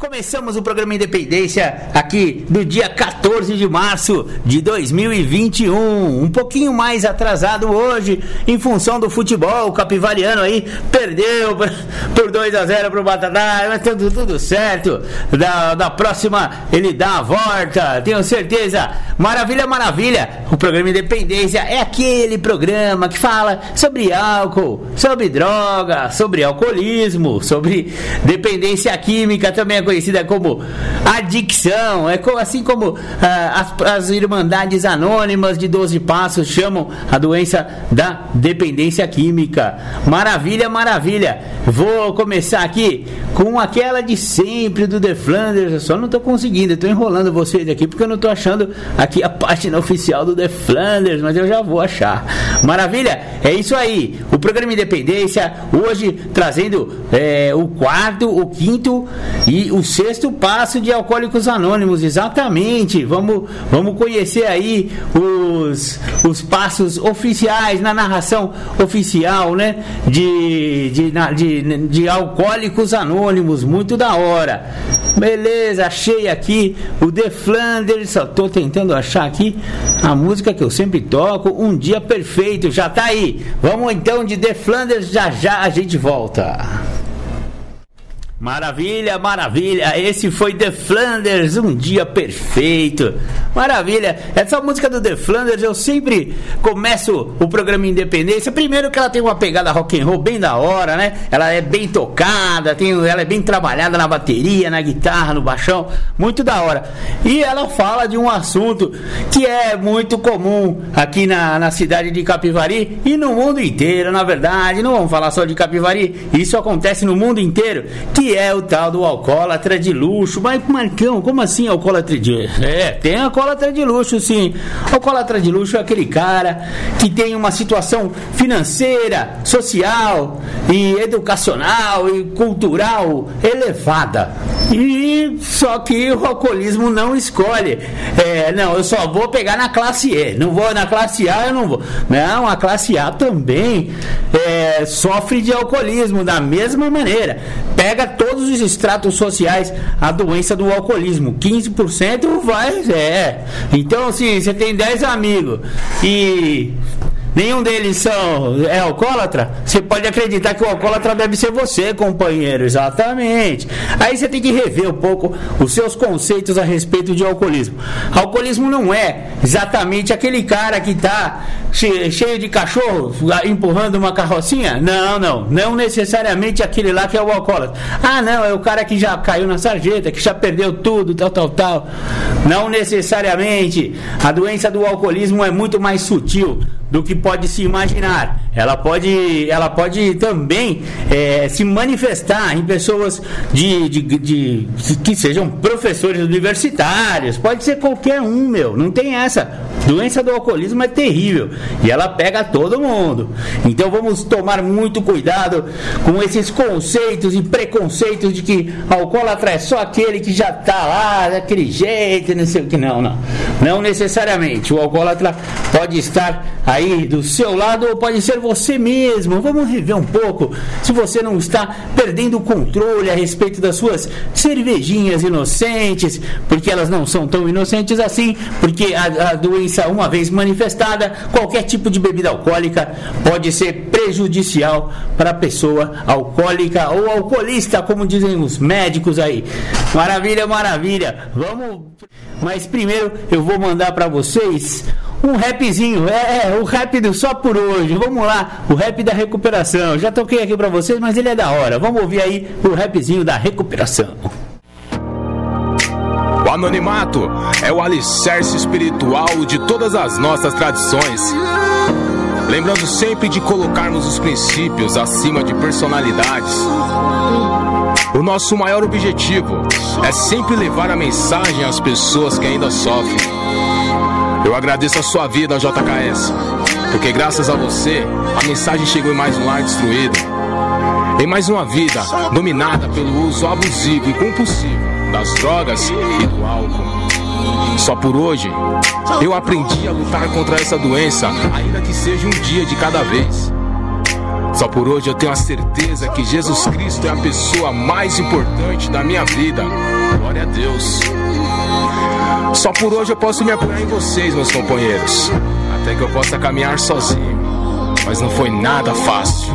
Começamos o programa Independência aqui do dia 14 de março de 2021. Um pouquinho mais atrasado hoje, em função do futebol. O Capivariano aí perdeu por 2 a 0 pro Batatá, mas tudo, tudo certo. Da, da próxima ele dá a volta, tenho certeza. Maravilha, maravilha. O programa Independência é aquele programa que fala sobre álcool, sobre droga, sobre alcoolismo, sobre dependência química também é conhecida como adicção, é assim como ah, as, as Irmandades Anônimas de 12 Passos chamam a doença da dependência química. Maravilha, maravilha. Vou começar aqui com aquela de sempre do The Flanders. Eu só não estou conseguindo, estou enrolando vocês aqui porque eu não estou achando aqui a página oficial do The Flanders, mas eu já vou achar. Maravilha? É isso aí. O programa Independência hoje trazendo é, o quarto, o quinto e o o sexto passo de Alcoólicos Anônimos, exatamente. Vamos, vamos conhecer aí os, os passos oficiais na narração oficial, né? De, de, de, de Alcoólicos Anônimos, muito da hora. Beleza, achei aqui o The Flanders, só tô tentando achar aqui a música que eu sempre toco, Um Dia Perfeito, já tá aí. Vamos então de The Flanders, já já a gente volta. Maravilha, maravilha. Esse foi The Flanders, um dia perfeito. Maravilha. Essa música do The Flanders eu sempre começo o programa Independência. Primeiro que ela tem uma pegada rock and roll bem da hora, né? Ela é bem tocada, tem, ela é bem trabalhada na bateria, na guitarra, no baixão, muito da hora. E ela fala de um assunto que é muito comum aqui na, na cidade de Capivari e no mundo inteiro, na verdade. Não vamos falar só de Capivari, isso acontece no mundo inteiro. Que é o tal do alcoólatra de luxo. Mas, Marcão, como assim alcoólatra de É, tem alcoólatra de luxo, sim. Alcoólatra de luxo é aquele cara que tem uma situação financeira, social e educacional e cultural elevada. E só que o alcoolismo não escolhe. É, não, eu só vou pegar na classe E. Não vou na classe A, eu não vou. Não, a classe A também é, sofre de alcoolismo da mesma maneira. Pega todos os estratos sociais a doença do alcoolismo. 15% vai. É. Então, assim, você tem 10 amigos e nenhum deles são é alcoólatra, você pode acreditar que o alcoólatra deve ser você, companheiro. Exatamente. Aí você tem que rever um pouco os seus conceitos a respeito de alcoolismo. Alcoolismo não é exatamente aquele cara que está cheio de cachorro empurrando uma carrocinha? Não, não. Não necessariamente aquele lá que é o alcoólatra. Ah, não, é o cara que já caiu na sarjeta, que já perdeu tudo, tal, tal, tal. Não necessariamente. A doença do alcoolismo é muito mais sutil do que pode se imaginar. Ela pode, ela pode também é, se manifestar em pessoas de, de, de, de, que sejam professores universitários. Pode ser qualquer um, meu. Não tem essa. Doença do alcoolismo é terrível e ela pega todo mundo. Então vamos tomar muito cuidado com esses conceitos e preconceitos de que alcoólatra é só aquele que já está lá daquele jeito, não sei o que. Não, não. Não necessariamente. O alcoólatra pode estar aí do seu lado ou pode ser você mesmo. Vamos rever um pouco se você não está perdendo o controle a respeito das suas cervejinhas inocentes, porque elas não são tão inocentes assim, porque a, a doença, uma vez manifestada, qualquer tipo de bebida alcoólica pode ser prejudicial para a pessoa alcoólica ou alcoolista, como dizem os médicos aí. Maravilha, maravilha. Vamos. Mas primeiro eu vou mandar para vocês um rapzinho, é, é, o rap do só por hoje. Vamos lá, o rap da recuperação. Já toquei aqui para vocês, mas ele é da hora. Vamos ouvir aí o rapzinho da recuperação. O anonimato é o alicerce espiritual de todas as nossas tradições. Lembrando sempre de colocarmos os princípios acima de personalidades. O nosso maior objetivo é sempre levar a mensagem às pessoas que ainda sofrem Eu agradeço a sua vida, JKS, porque graças a você, a mensagem chegou em mais um lar destruído. Em mais uma vida dominada pelo uso abusivo e compulsivo das drogas e do álcool. Só por hoje, eu aprendi a lutar contra essa doença, ainda que seja um dia de cada vez. Só por hoje eu tenho a certeza que Jesus Cristo é a pessoa mais importante da minha vida. Glória a Deus. Só por hoje eu posso me apoiar em vocês, meus companheiros. Até que eu possa caminhar sozinho. Mas não foi nada fácil.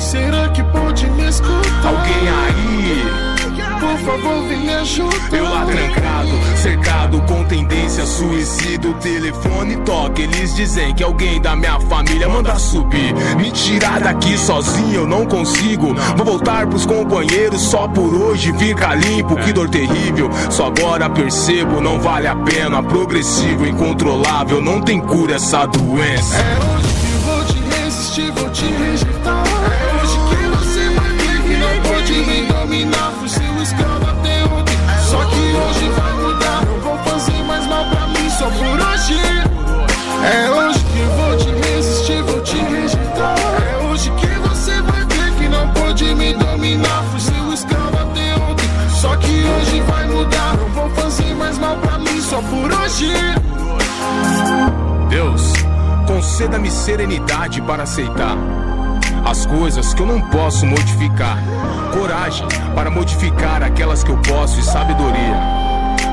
Será que pode me escutar? Alguém aí? Por favor, vem me ajudar. Eu lá trancado, cercado com tendência suicida. O telefone toca, eles dizem que alguém da minha família manda subir. Me tirar daqui sozinho eu não consigo. Vou voltar pros companheiros só por hoje fica limpo. Que dor terrível, só agora percebo. Não vale a pena, progressivo, incontrolável. Não tem cura essa doença. É hoje que vou te resistir, vou te rejeitar. É hoje que vou te resistir, vou te rejeitar. É hoje que você vai ver que não pode me dominar. Fui seu escravo até ontem. Só que hoje vai mudar. Não vou fazer mais mal pra mim só por hoje. Deus, conceda-me serenidade para aceitar as coisas que eu não posso modificar, coragem para modificar aquelas que eu posso e sabedoria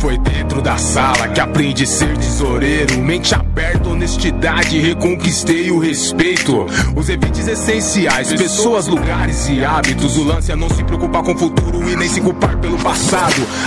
foi dentro da sala que aprendi a ser tesoureiro. Mente aberta, honestidade, reconquistei o respeito. Os eventos essenciais, pessoas, lugares e hábitos. O lance é não se preocupar com o futuro e nem se culpar pelo passado.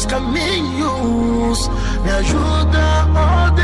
teus caminhos. Me ajuda, oh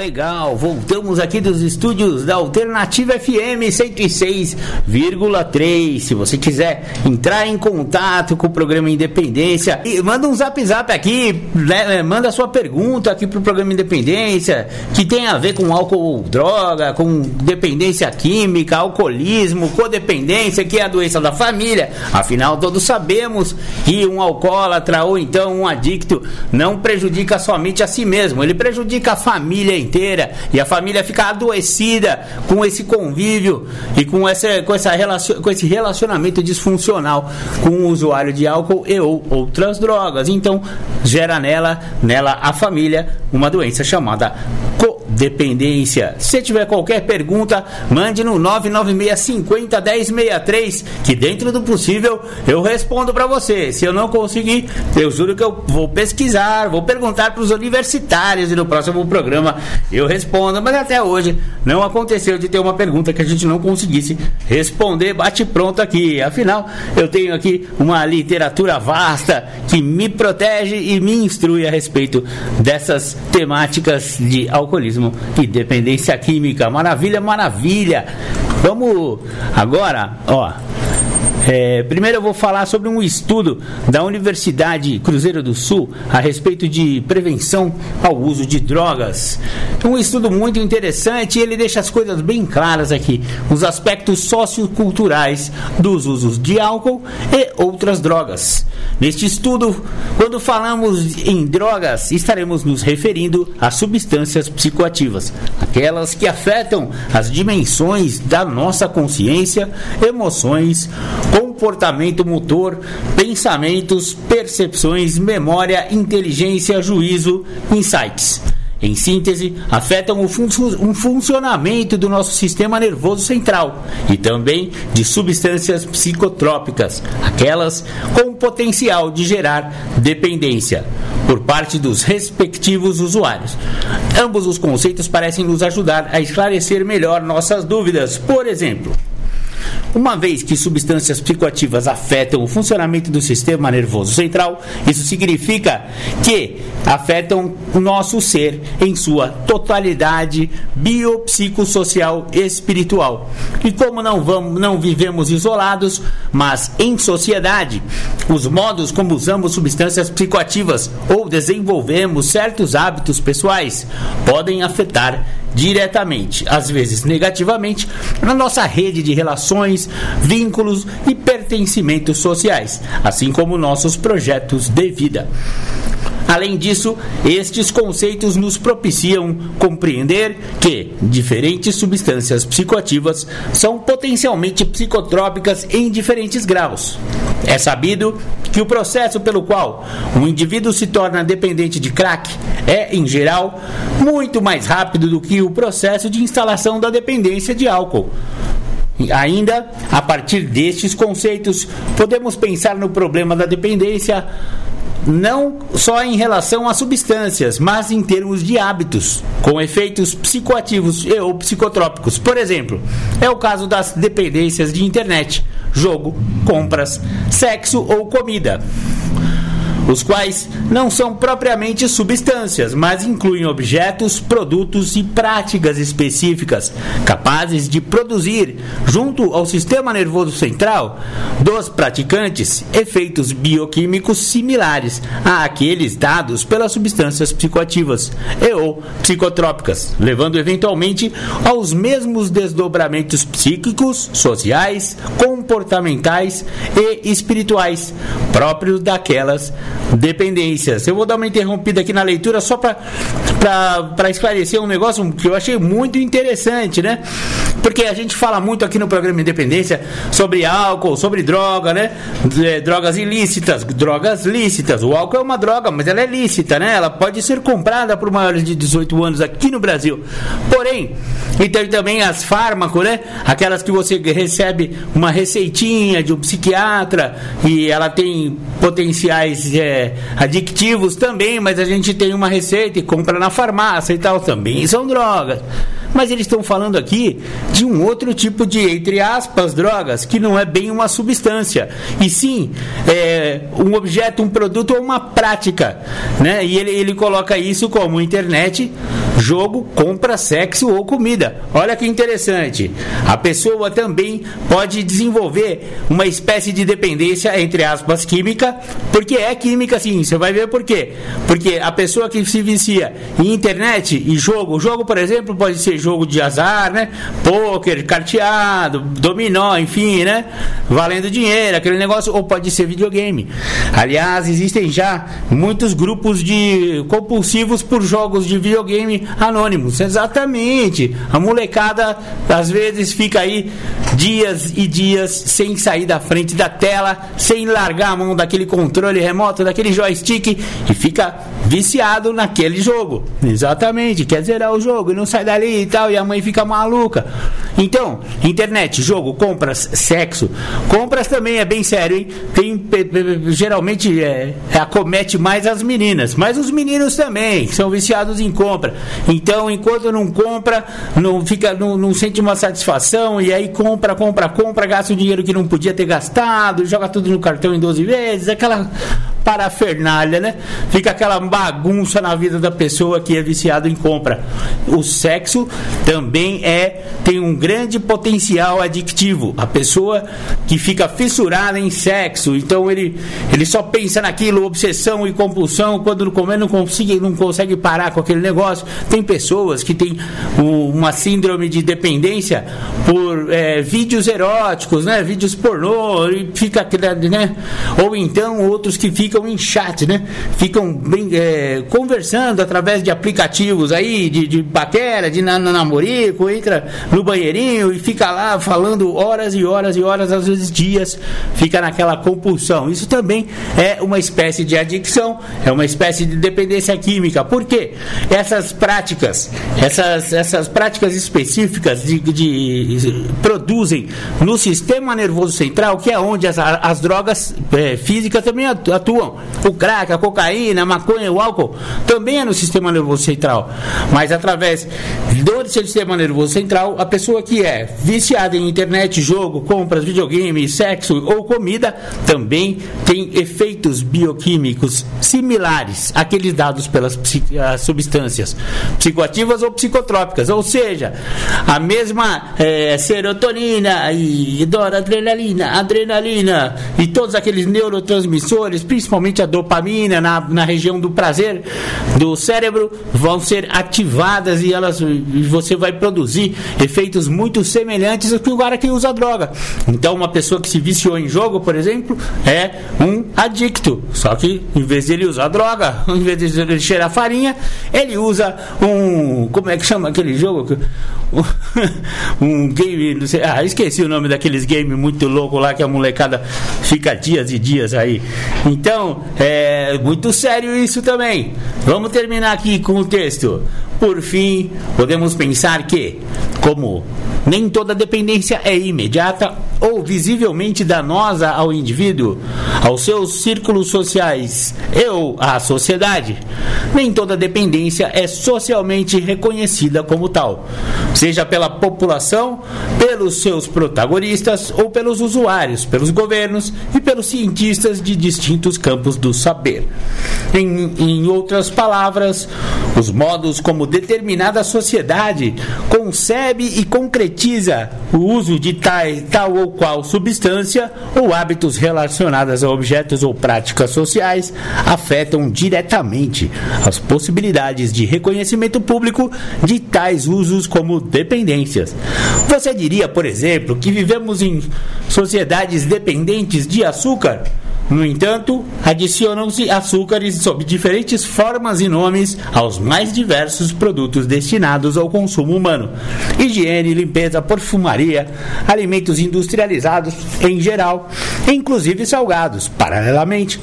Legal. Voltamos aqui dos estúdios da Alternativa FM 106,3. Se você quiser entrar em contato com o programa Independência, manda um zap zap aqui, né, manda sua pergunta aqui pro programa Independência, que tem a ver com álcool droga, com dependência química, alcoolismo, codependência, que é a doença da família. Afinal, todos sabemos que um alcoólatra ou então um adicto não prejudica somente a si mesmo, ele prejudica a família família inteira e a família fica adoecida com esse convívio e com, essa, com, essa relacion, com esse relacionamento disfuncional com o usuário de álcool e ou outras drogas. Então, gera nela, nela a família, uma doença chamada codependência. Se tiver qualquer pergunta, mande no 996 50 1063, que dentro do possível eu respondo para você. Se eu não conseguir, eu juro que eu vou pesquisar, vou perguntar para os universitários e no próximo programa eu respondo. Mas até hoje não aconteceu de ter uma pergunta que a gente não conseguisse responder bate pronto aqui. Afinal, eu tenho aqui uma literatura vasta que me protege e me instrui a respeito dessas temáticas de alcoolismo e dependência química. Maravilha, maravilha. Vamos agora, ó. É, primeiro eu vou falar sobre um estudo da Universidade Cruzeiro do Sul a respeito de prevenção ao uso de drogas. Um estudo muito interessante e ele deixa as coisas bem claras aqui, os aspectos socioculturais dos usos de álcool e outras drogas. Neste estudo, quando falamos em drogas, estaremos nos referindo a substâncias psicoativas, aquelas que afetam as dimensões da nossa consciência, emoções, comportamento motor, pensamentos, percepções, memória, inteligência, juízo, insights. Em síntese, afetam o fun funcionamento do nosso sistema nervoso central e também de substâncias psicotrópicas, aquelas com potencial de gerar dependência por parte dos respectivos usuários. Ambos os conceitos parecem nos ajudar a esclarecer melhor nossas dúvidas. Por exemplo, uma vez que substâncias psicoativas afetam o funcionamento do sistema nervoso central, isso significa que afetam o nosso ser em sua totalidade biopsicossocial espiritual. E como não vamos, não vivemos isolados, mas em sociedade, os modos como usamos substâncias psicoativas ou desenvolvemos certos hábitos pessoais podem afetar diretamente, às vezes negativamente, na nossa rede de relações, vínculos e pertencimentos sociais, assim como nossos projetos de vida. Além disso, estes conceitos nos propiciam compreender que diferentes substâncias psicoativas são potencialmente psicotrópicas em diferentes graus. É sabido que o processo pelo qual um indivíduo se torna dependente de crack é, em geral, muito mais rápido do que o processo de instalação da dependência de álcool. Ainda, a partir destes conceitos, podemos pensar no problema da dependência não só em relação a substâncias, mas em termos de hábitos, com efeitos psicoativos e ou psicotrópicos. Por exemplo, é o caso das dependências de internet, jogo, compras, sexo ou comida os quais não são propriamente substâncias, mas incluem objetos, produtos e práticas específicas capazes de produzir, junto ao sistema nervoso central dos praticantes, efeitos bioquímicos similares àqueles dados pelas substâncias psicoativas e ou psicotrópicas, levando eventualmente aos mesmos desdobramentos psíquicos, sociais, comportamentais e espirituais próprios daquelas dependências. Eu vou dar uma interrompida aqui na leitura só para esclarecer um negócio que eu achei muito interessante, né? Porque a gente fala muito aqui no programa Independência sobre álcool, sobre droga, né? Drogas ilícitas, drogas lícitas. O álcool é uma droga, mas ela é lícita, né? Ela pode ser comprada por maiores de 18 anos aqui no Brasil. Porém, e tem também as fármacos, né? Aquelas que você recebe uma receitinha de um psiquiatra e ela tem potenciais é, adictivos também, mas a gente tem uma receita e compra na farmácia e tal, também são drogas. Mas eles estão falando aqui de um outro tipo de, entre aspas, drogas, que não é bem uma substância, e sim é, um objeto, um produto ou uma prática. Né? E ele, ele coloca isso como internet, jogo, compra, sexo ou comida. Olha que interessante. A pessoa também pode desenvolver uma espécie de dependência, entre aspas, química, porque é química sim. Você vai ver por quê. Porque a pessoa que se vicia em internet e jogo, jogo, por exemplo, pode ser jogo de azar, né? Pôquer, carteado, dominó, enfim, né? Valendo dinheiro, aquele negócio, ou pode ser videogame. Aliás, existem já muitos grupos de compulsivos por jogos de videogame anônimos. Exatamente. A molecada às vezes fica aí dias e dias sem sair da frente da tela, sem largar a mão daquele controle remoto, daquele joystick e fica viciado naquele jogo. Exatamente, quer zerar o jogo e não sai dali e tal, e a mãe fica maluca. Então, internet, jogo, compras, sexo. Compras também é bem sério, hein? Tem, geralmente é, acomete mais as meninas, mas os meninos também são viciados em compra. Então, enquanto não compra, não fica, não, não sente uma satisfação e aí compra, compra, compra, gasta o dinheiro que não podia ter gastado, joga tudo no cartão em 12 vezes, aquela parafernália, né? Fica aquela bagunça na vida da pessoa que é viciado em compra. O sexo também é tem um grande potencial adictivo. A pessoa que fica fissurada em sexo, então ele, ele só pensa naquilo, obsessão e compulsão, quando no comer não consegue, não consegue parar com aquele negócio. Tem pessoas que têm uma síndrome de dependência por é, vídeos eróticos, né? Vídeos pornô, e fica né? Ou então outros que ficam ficam em chat, né? Ficam é, conversando através de aplicativos aí, de, de batera, de namorico, entra no banheirinho e fica lá falando horas e horas e horas, às vezes dias, fica naquela compulsão. Isso também é uma espécie de adicção, é uma espécie de dependência química. Por quê? Essas práticas, essas, essas práticas específicas de, de produzem no sistema nervoso central, que é onde as, as drogas é, físicas também atuam O crack, a cocaína, a maconha, o álcool também é no sistema nervoso central. Mas através do sistema nervoso central, a pessoa que é viciada em internet, jogo, compras, videogame, sexo ou comida também tem efeitos bioquímicos similares àqueles dados pelas substâncias psicoativas ou psicotrópicas. Ou seja, a mesma é, serotonina e adrenalina, adrenalina e todos aqueles neurotransmissores, principalmente principalmente a dopamina na, na região do prazer do cérebro, vão ser ativadas e elas você vai produzir efeitos muito semelhantes ao que o cara que usa droga. Então, uma pessoa que se viciou em jogo, por exemplo, é um adicto. Só que em vez de ele usar droga, em vez de ele cheirar farinha, ele usa um. Como é que chama aquele jogo? um game, não sei, ah, esqueci o nome daqueles games muito louco lá que a molecada fica dias e dias aí. Então, é muito sério isso também. Vamos terminar aqui com o texto. Por fim, podemos pensar que, como nem toda dependência é imediata ou visivelmente danosa ao indivíduo, aos seus círculos sociais e ou à sociedade. Nem toda dependência é socialmente reconhecida como tal, seja pela população, pelos seus protagonistas ou pelos usuários, pelos governos e pelos cientistas de distintos campos do saber. Em, em outras palavras, os modos como determinada sociedade concebe e concretiza o uso de tal, tal ou qual substância ou hábitos relacionados a objetos ou práticas sociais afetam diretamente as possibilidades de reconhecimento público de tais usos como dependências. Você diria, por exemplo, que vivemos em sociedades dependentes de açúcar? No entanto, adicionam-se açúcares sob diferentes formas e nomes aos mais diversos produtos destinados ao consumo humano. Higiene, limpeza, perfumaria, alimentos industrializados em geral, inclusive salgados. Paralelamente,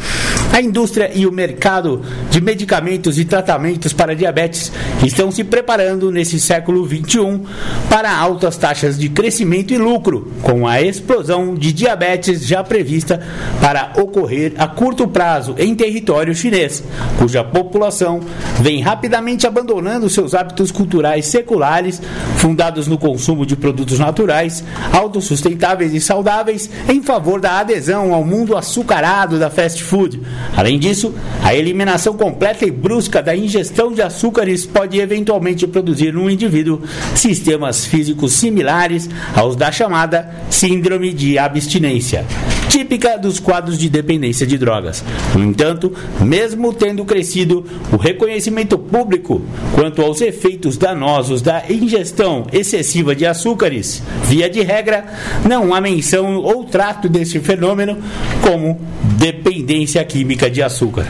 a indústria e o mercado de medicamentos e tratamentos para diabetes estão se preparando nesse século XXI para altas taxas de crescimento e lucro, com a explosão de diabetes já prevista para ocorrer a curto prazo em território chinês, cuja população vem rapidamente abandonando seus hábitos culturais seculares, fundados no consumo de produtos naturais, autossustentáveis e saudáveis, em favor da adesão ao mundo açucarado da fast food. Além disso, a eliminação completa e brusca da ingestão de açúcares pode eventualmente produzir no indivíduo sistemas físicos similares aos da chamada síndrome de abstinência, típica dos quadros de dependência de drogas. No entanto, mesmo tendo crescido o reconhecimento público quanto aos efeitos danosos da ingestão excessiva de açúcares, via de regra, não há menção ou trato desse fenômeno como dependência química de açúcar.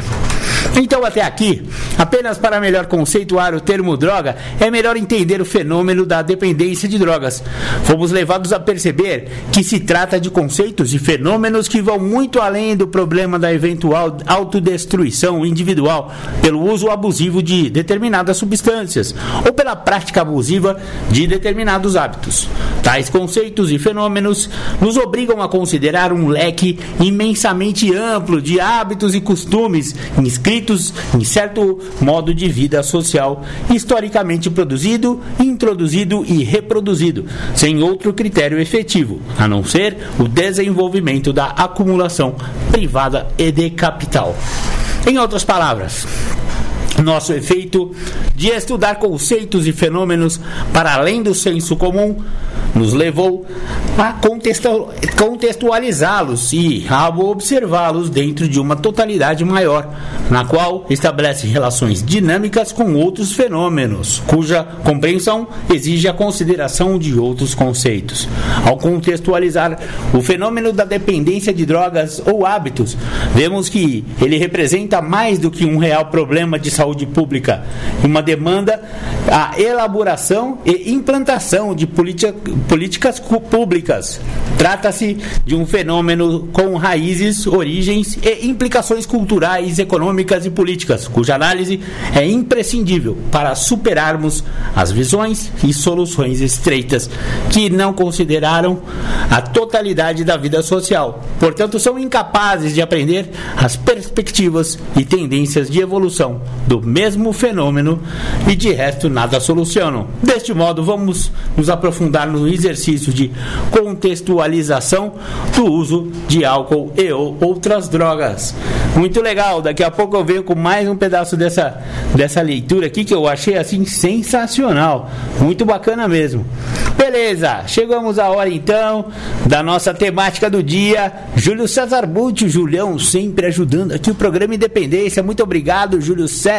Então, até aqui, apenas para melhor conceituar o termo droga, é melhor entender o fenômeno da dependência de drogas. Fomos levados a perceber que se trata de conceitos e fenômenos que vão muito além do problema da eventual autodestruição individual pelo uso abusivo de determinadas substâncias ou pela prática abusiva de determinados hábitos. Tais conceitos e fenômenos nos obrigam a considerar um leque imensamente amplo de hábitos e costumes inscritos em certo modo de vida social historicamente produzido, introduzido e reproduzido, sem outro critério efetivo, a não ser o desenvolvimento da acumulação privada e de capital. Em outras palavras, nosso efeito de estudar conceitos e fenômenos para além do senso comum nos levou a contextualizá-los e a observá-los dentro de uma totalidade maior, na qual estabelece relações dinâmicas com outros fenômenos, cuja compreensão exige a consideração de outros conceitos. Ao contextualizar o fenômeno da dependência de drogas ou hábitos, vemos que ele representa mais do que um real problema de saúde pública, uma demanda a elaboração e implantação de política, políticas públicas. Trata-se de um fenômeno com raízes, origens e implicações culturais, econômicas e políticas, cuja análise é imprescindível para superarmos as visões e soluções estreitas que não consideraram a totalidade da vida social. Portanto, são incapazes de aprender as perspectivas e tendências de evolução do mesmo fenômeno e de resto nada solucionam. Deste modo, vamos nos aprofundar no exercício de contextualização do uso de álcool e ou outras drogas. Muito legal, daqui a pouco eu venho com mais um pedaço dessa, dessa leitura aqui que eu achei assim sensacional. Muito bacana mesmo. Beleza, chegamos à hora então da nossa temática do dia. Júlio César Butti, Julião, sempre ajudando aqui o programa Independência. Muito obrigado, Júlio César,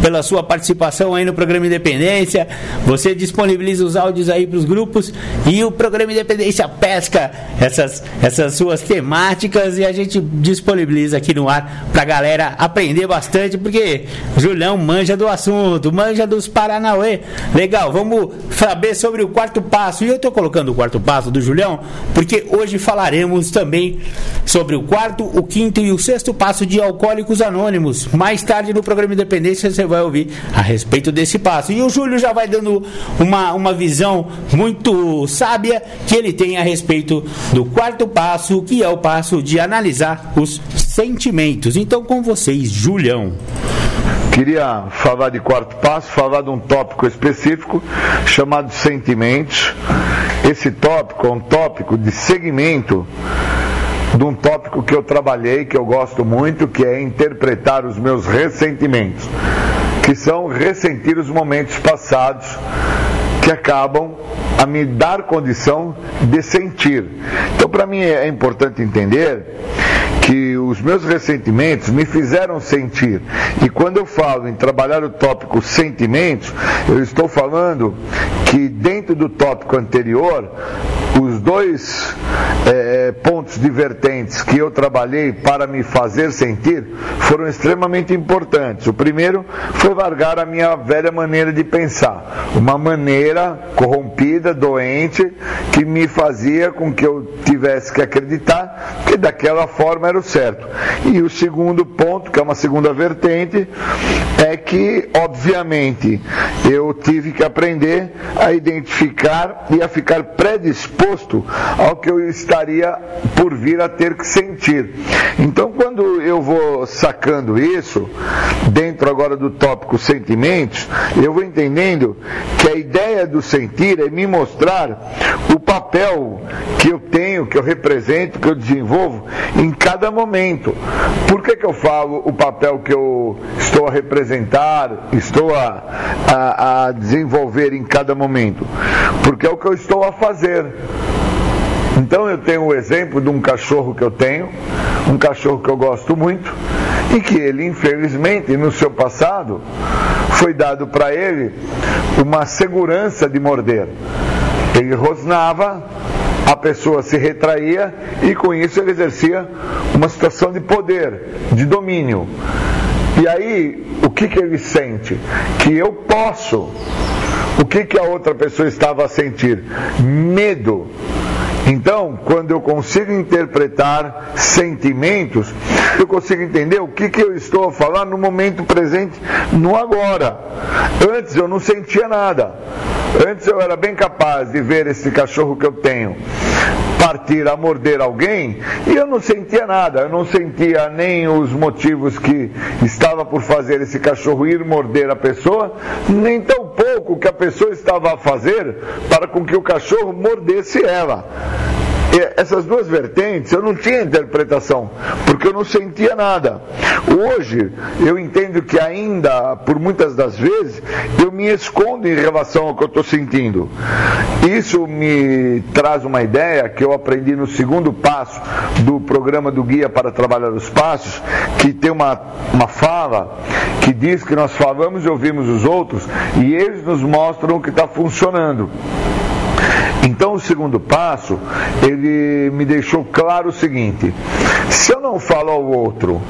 pela sua participação aí no programa Independência. Você disponibiliza os áudios aí para os grupos e o programa Independência pesca essas, essas suas temáticas e a gente disponibiliza aqui no ar para a galera aprender bastante, porque Julião manja do assunto, manja dos Paranauê. Legal, vamos saber sobre o quarto passo. E eu estou colocando o quarto passo do Julião, porque hoje falaremos também sobre o quarto, o quinto e o sexto passo de Alcoólicos Anônimos. Mais tarde no programa Independência você vai ouvir a respeito desse passo. E o Júlio já vai dando uma, uma visão muito sábia que ele tem a respeito do quarto passo, que é o passo de analisar os sentimentos. Então, com vocês, Julião. Queria falar de quarto passo, falar de um tópico específico chamado sentimentos. Esse tópico é um tópico de segmento de um tópico que eu trabalhei, que eu gosto muito, que é interpretar os meus ressentimentos, que são ressentir os momentos passados que acabam a me dar condição de sentir. Então, para mim é importante entender que os meus ressentimentos me fizeram sentir. E quando eu falo em trabalhar o tópico sentimentos, eu estou falando que dentro do tópico anterior, os dois é, pontos divertentes que eu trabalhei para me fazer sentir foram extremamente importantes. O primeiro foi largar a minha velha maneira de pensar, uma maneira corrompida, doente, que me fazia com que eu tivesse que acreditar que daquela forma era o certo. E o segundo ponto, que é uma segunda vertente, é que, obviamente, eu tive que aprender a identificar e a ficar predisposto ao que eu estaria por vir a ter que sentir. Então, quando eu vou sacando isso, dentro agora do tópico sentimentos, eu vou entendendo que a ideia do sentir é me mostrar o papel que eu tenho, que eu represento, que eu desenvolvo em cada momento. Por que, que eu falo o papel que eu estou a representar, estou a, a, a desenvolver em cada momento? Porque é o que eu estou a fazer. Então eu tenho o exemplo de um cachorro que eu tenho, um cachorro que eu gosto muito, e que ele, infelizmente, no seu passado, foi dado para ele uma segurança de morder. Ele rosnava, a pessoa se retraía e com isso ele exercia uma situação de poder, de domínio. E aí, o que, que ele sente? Que eu posso. O que, que a outra pessoa estava a sentir? Medo. Então, quando eu consigo interpretar sentimentos, eu consigo entender o que, que eu estou a falar no momento presente, no agora. Antes eu não sentia nada. Antes eu era bem capaz de ver esse cachorro que eu tenho partir a morder alguém e eu não sentia nada, eu não sentia nem os motivos que estava por fazer esse cachorro ir morder a pessoa, nem tão pouco que a pessoa estava a fazer para com que o cachorro mordesse ela essas duas vertentes eu não tinha interpretação, porque eu não sentia nada. Hoje eu entendo que ainda, por muitas das vezes, eu me escondo em relação ao que eu estou sentindo. Isso me traz uma ideia que eu aprendi no segundo passo do programa do Guia para Trabalhar os Passos, que tem uma, uma fala que diz que nós falamos e ouvimos os outros e eles nos mostram o que está funcionando. Então, o segundo passo, ele me deixou claro o seguinte: se eu não falo ao outro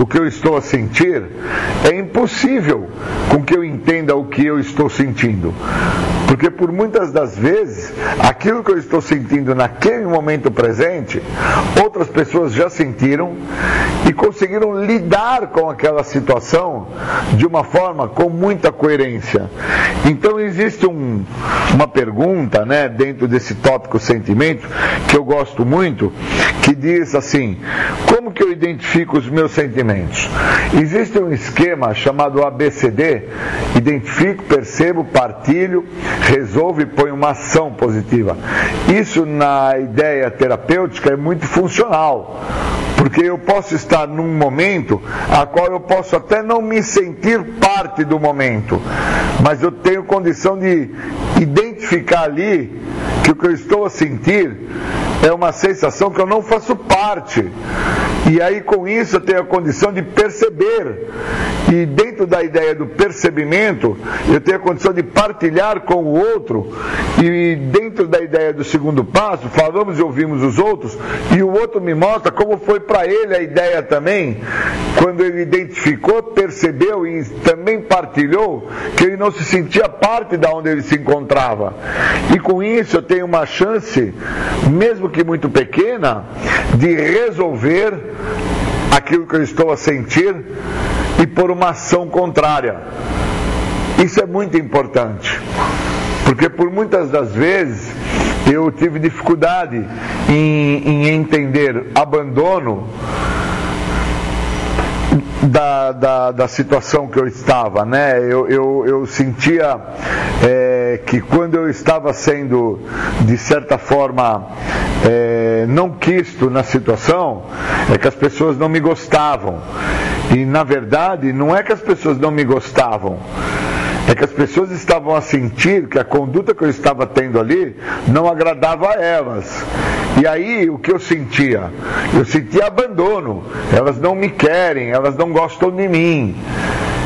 o que eu estou a sentir, é impossível com que eu entenda o que eu estou sentindo. Porque por muitas das vezes, aquilo que eu estou sentindo naquele momento presente, outras pessoas já sentiram e conseguiram lidar com aquela situação de uma forma com muita coerência. Então existe um, uma pergunta, né, dentro desse tópico sentimento que eu gosto muito, que diz assim: como que eu identifico os meus sentimentos? Existe um esquema chamado ABCD: identifico, percebo, partilho, resolvo e ponho uma ação positiva. Isso na ideia terapêutica é muito funcional, porque eu posso estar num momento a qual eu posso até não me sentir parte do momento, mas eu tenho condição de identificar ali que o que eu estou a sentir é uma sensação que eu não faço parte. E aí com isso eu tenho a condição de perceber. E dentro da ideia do percebimento, eu tenho a condição de partilhar com o outro. E dentro da ideia do segundo passo, falamos e ouvimos os outros, e o outro me mostra como foi para ele a ideia também, quando ele identificou, percebeu e também partilhou que ele não se sentia parte da onde ele se encontrava. E com isso eu tenho uma chance, mesmo que muito pequena, de resolver aquilo que eu estou a sentir e por uma ação contrária. Isso é muito importante, porque por muitas das vezes eu tive dificuldade em, em entender abandono da, da, da, situação que eu estava, né? Eu, eu, eu sentia é, que quando eu estava sendo, de certa forma, é, não quisto na situação, é que as pessoas não me gostavam. E na verdade, não é que as pessoas não me gostavam, é que as pessoas estavam a sentir que a conduta que eu estava tendo ali não agradava a elas. E aí o que eu sentia? Eu sentia abandono. Elas não me querem, elas não gostam de mim.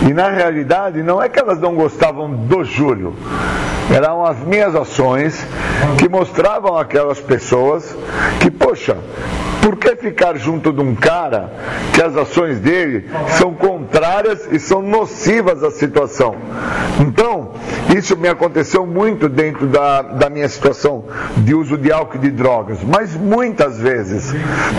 E na realidade não é que elas não gostavam do Júlio, eram as minhas ações que mostravam aquelas pessoas que, poxa, por que ficar junto de um cara que as ações dele são contrárias e são nocivas à situação? Então, isso me aconteceu muito dentro da, da minha situação de uso de álcool e de drogas, mas muitas vezes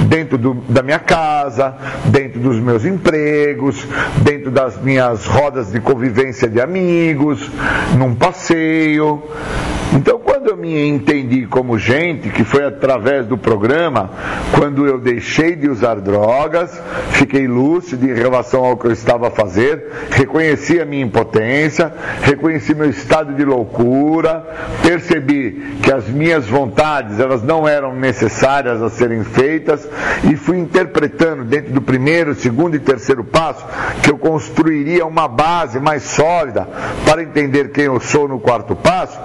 dentro do, da minha casa, dentro dos meus empregos, dentro das minhas rodas de convivência de amigos, num passeio. Então, me entendi como gente, que foi através do programa, quando eu deixei de usar drogas, fiquei lúcido em relação ao que eu estava a fazer, reconheci a minha impotência, reconheci meu estado de loucura, percebi que as minhas vontades elas não eram necessárias a serem feitas e fui interpretando dentro do primeiro, segundo e terceiro passo que eu construiria uma base mais sólida para entender quem eu sou no quarto passo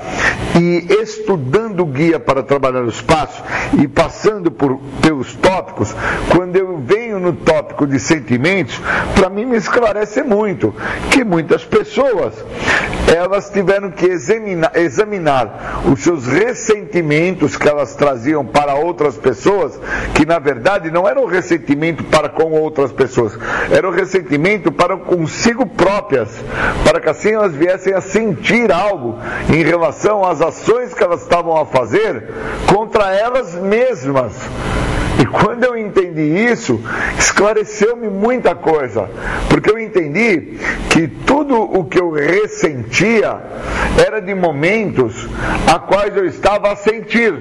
e estudando o guia para trabalhar os passos e passando por, pelos tópicos, quando eu venho no tópico de sentimentos, para mim me esclarece muito que muitas pessoas elas tiveram que examinar, examinar os seus ressentimentos que elas traziam para outras pessoas, que na verdade não era o ressentimento para com outras pessoas, era o ressentimento para consigo próprias, para que assim elas viessem a sentir algo em relação às ações que elas estavam a fazer contra elas mesmas. E quando eu entendi isso, esclareceu-me muita coisa, porque eu entendi que tudo o que eu ressentia era de momentos a quais eu estava a sentir.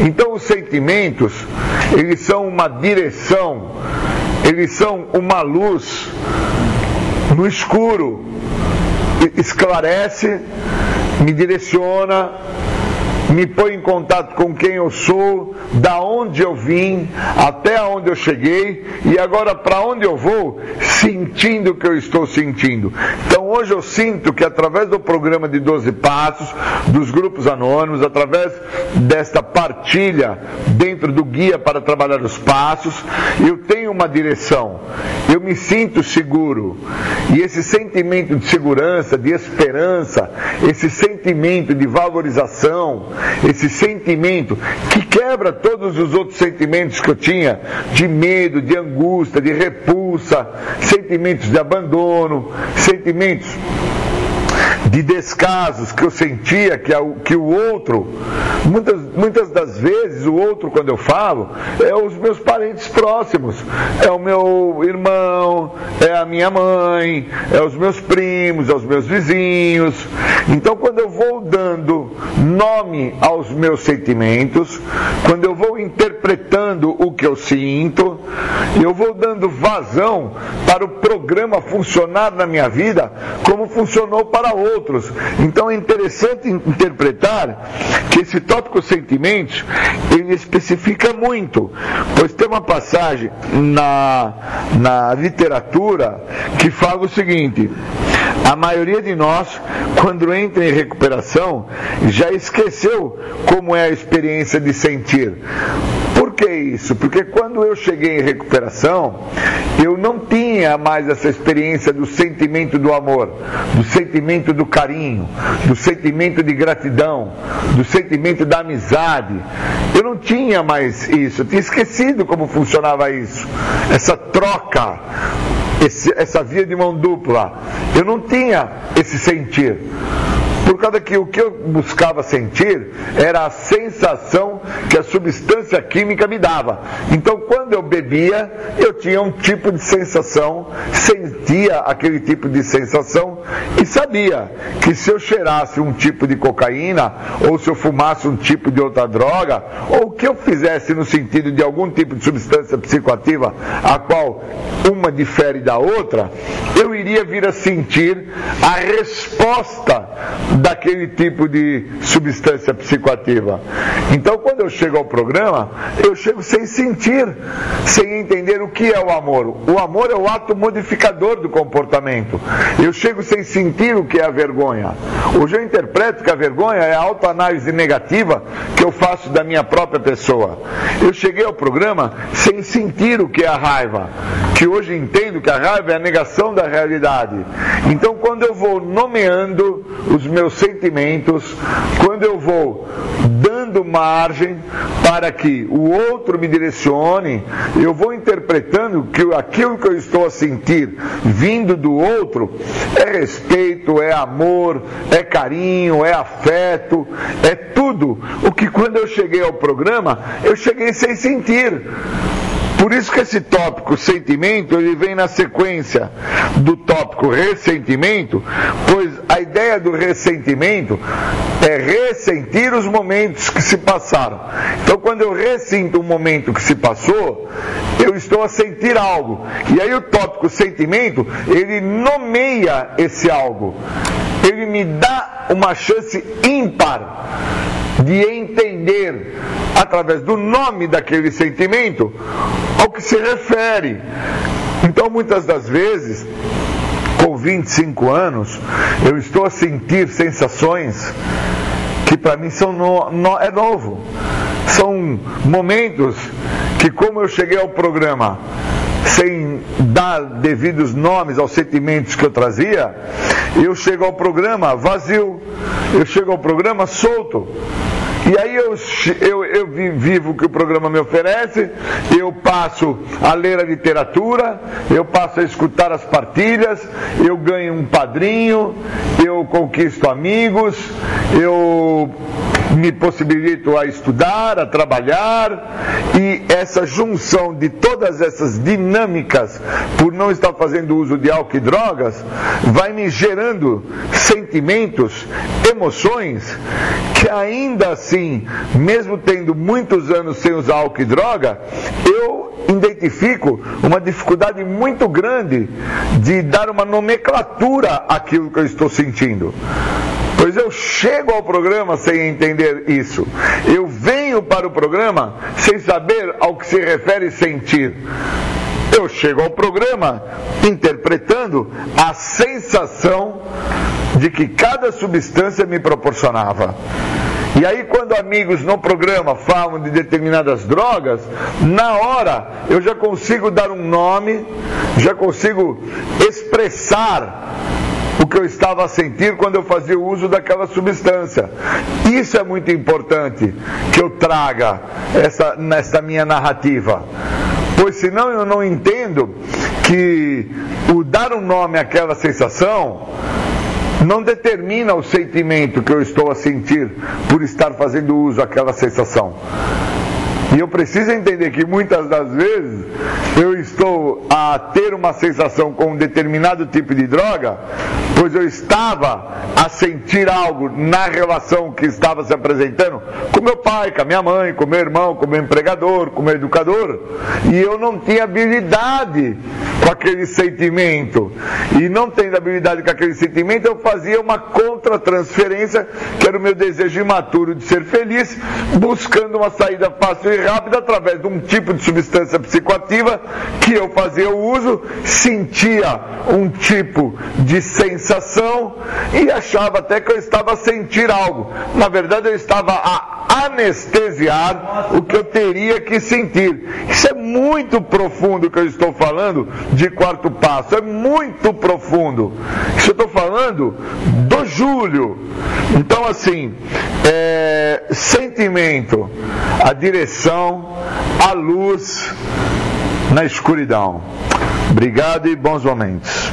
Então os sentimentos, eles são uma direção, eles são uma luz no escuro, esclarece, me direciona, me põe em contato com quem eu sou, da onde eu vim, até onde eu cheguei e agora para onde eu vou, sentindo o que eu estou sentindo. Então hoje eu sinto que através do programa de 12 passos, dos grupos anônimos, através desta partilha dentro do guia para trabalhar os passos, eu tenho uma direção. Eu me sinto seguro. E esse sentimento de segurança, de esperança, esse sentimento de valorização, esse sentimento que quebra todos os outros sentimentos que eu tinha, de medo, de angústia, de repulsa, sentimentos de abandono, sentimentos de descasos que eu sentia que, que o outro, muitas, muitas das vezes o outro, quando eu falo, é os meus parentes próximos, é o meu irmão, é a minha mãe, é os meus primos, é os meus vizinhos. Então, quando eu vou dando nome aos meus sentimentos, quando eu vou interpretando o que eu sinto, eu vou dando vazão para o programa funcionar na minha vida como funcionou para outros outros. Então é interessante interpretar que esse tópico sentimentos ele especifica muito, pois tem uma passagem na, na literatura que fala o seguinte: a maioria de nós, quando entra em recuperação, já esqueceu como é a experiência de sentir. Por que isso? Porque quando eu cheguei em recuperação, eu não tinha mais essa experiência do sentimento do amor, do sentimento do carinho, do sentimento de gratidão, do sentimento da amizade. Eu não tinha mais isso, eu tinha esquecido como funcionava isso, essa troca esse, essa via de mão dupla. Eu não tinha esse sentir. Por causa que o que eu buscava sentir era a sensação que a substância química me dava. Então, quando eu bebia, eu tinha um tipo de sensação, sentia aquele tipo de sensação e sabia que se eu cheirasse um tipo de cocaína, ou se eu fumasse um tipo de outra droga, ou o que eu fizesse no sentido de algum tipo de substância psicoativa, a qual uma difere da outra, eu iria vir a sentir a resposta daquele tipo de substância psicoativa. Então, quando eu chego ao programa, eu chego sem sentir, sem entender o que é o amor. O amor é o ato modificador do comportamento. Eu chego sem sentir o que é a vergonha. Hoje eu interpreto que a vergonha é a autoanálise negativa que eu faço da minha própria pessoa. Eu cheguei ao programa sem sentir o que é a raiva, que hoje entendo que a raiva é a negação da realidade. Então, quando eu vou nomeando os meus sentimentos, quando eu vou dando margem para que o outro me direcione, eu vou interpretando que aquilo que eu estou a sentir vindo do outro é respeito, é amor, é carinho, é afeto, é tudo o que quando eu cheguei ao programa, eu cheguei sem sentir. Por isso que esse tópico sentimento ele vem na sequência do tópico ressentimento, pois a ideia do ressentimento é ressentir os momentos que se passaram. Então, quando eu ressinto um momento que se passou, eu estou a sentir algo. E aí o tópico sentimento, ele nomeia esse algo. Ele me dá uma chance ímpar de entender através do nome daquele sentimento ao que se refere. Então, muitas das vezes, com 25 anos, eu estou a sentir sensações que para mim são no, no, é novo. São momentos que, como eu cheguei ao programa sem dar devidos nomes aos sentimentos que eu trazia, eu chego ao programa vazio, eu chego ao programa solto. E aí eu, eu, eu vivo o que o programa me oferece, eu passo a ler a literatura, eu passo a escutar as partilhas, eu ganho um padrinho, eu conquisto amigos, eu me possibilito a estudar, a trabalhar, e essa junção de todas essas dinâmicas, por não estar fazendo uso de álcool e drogas, vai me gerando sentimentos, emoções, que ainda assim, mesmo tendo muitos anos sem usar álcool e droga, eu identifico uma dificuldade muito grande de dar uma nomenclatura àquilo que eu estou sentindo. Pois eu chego ao programa sem entender isso. Eu venho para o programa sem saber ao que se refere sentir. Eu chego ao programa interpretando a sensação de que cada substância me proporcionava. E aí, quando amigos no programa falam de determinadas drogas, na hora eu já consigo dar um nome, já consigo expressar o que eu estava a sentir quando eu fazia o uso daquela substância. Isso é muito importante que eu traga essa, nessa minha narrativa. Pois senão eu não entendo que o dar um nome àquela sensação não determina o sentimento que eu estou a sentir por estar fazendo uso daquela sensação. E eu preciso entender que muitas das vezes eu estou a ter uma sensação com um determinado tipo de droga, pois eu estava a sentir algo na relação que estava se apresentando com meu pai, com a minha mãe, com meu irmão, com meu empregador, com meu educador, e eu não tinha habilidade com aquele sentimento. E não tendo habilidade com aquele sentimento, eu fazia uma contra-transferência, que era o meu desejo imaturo de ser feliz, buscando uma saída fácil rápida através de um tipo de substância psicoativa que eu fazia o uso, sentia um tipo de sensação e achava até que eu estava a sentir algo. Na verdade, eu estava a anestesiar o que eu teria que sentir. Isso é muito profundo que eu estou falando de quarto passo, é muito profundo. Isso eu estou falando do Júlio. Então, assim, é, sentimento, a direção, a luz na escuridão. Obrigado e bons momentos.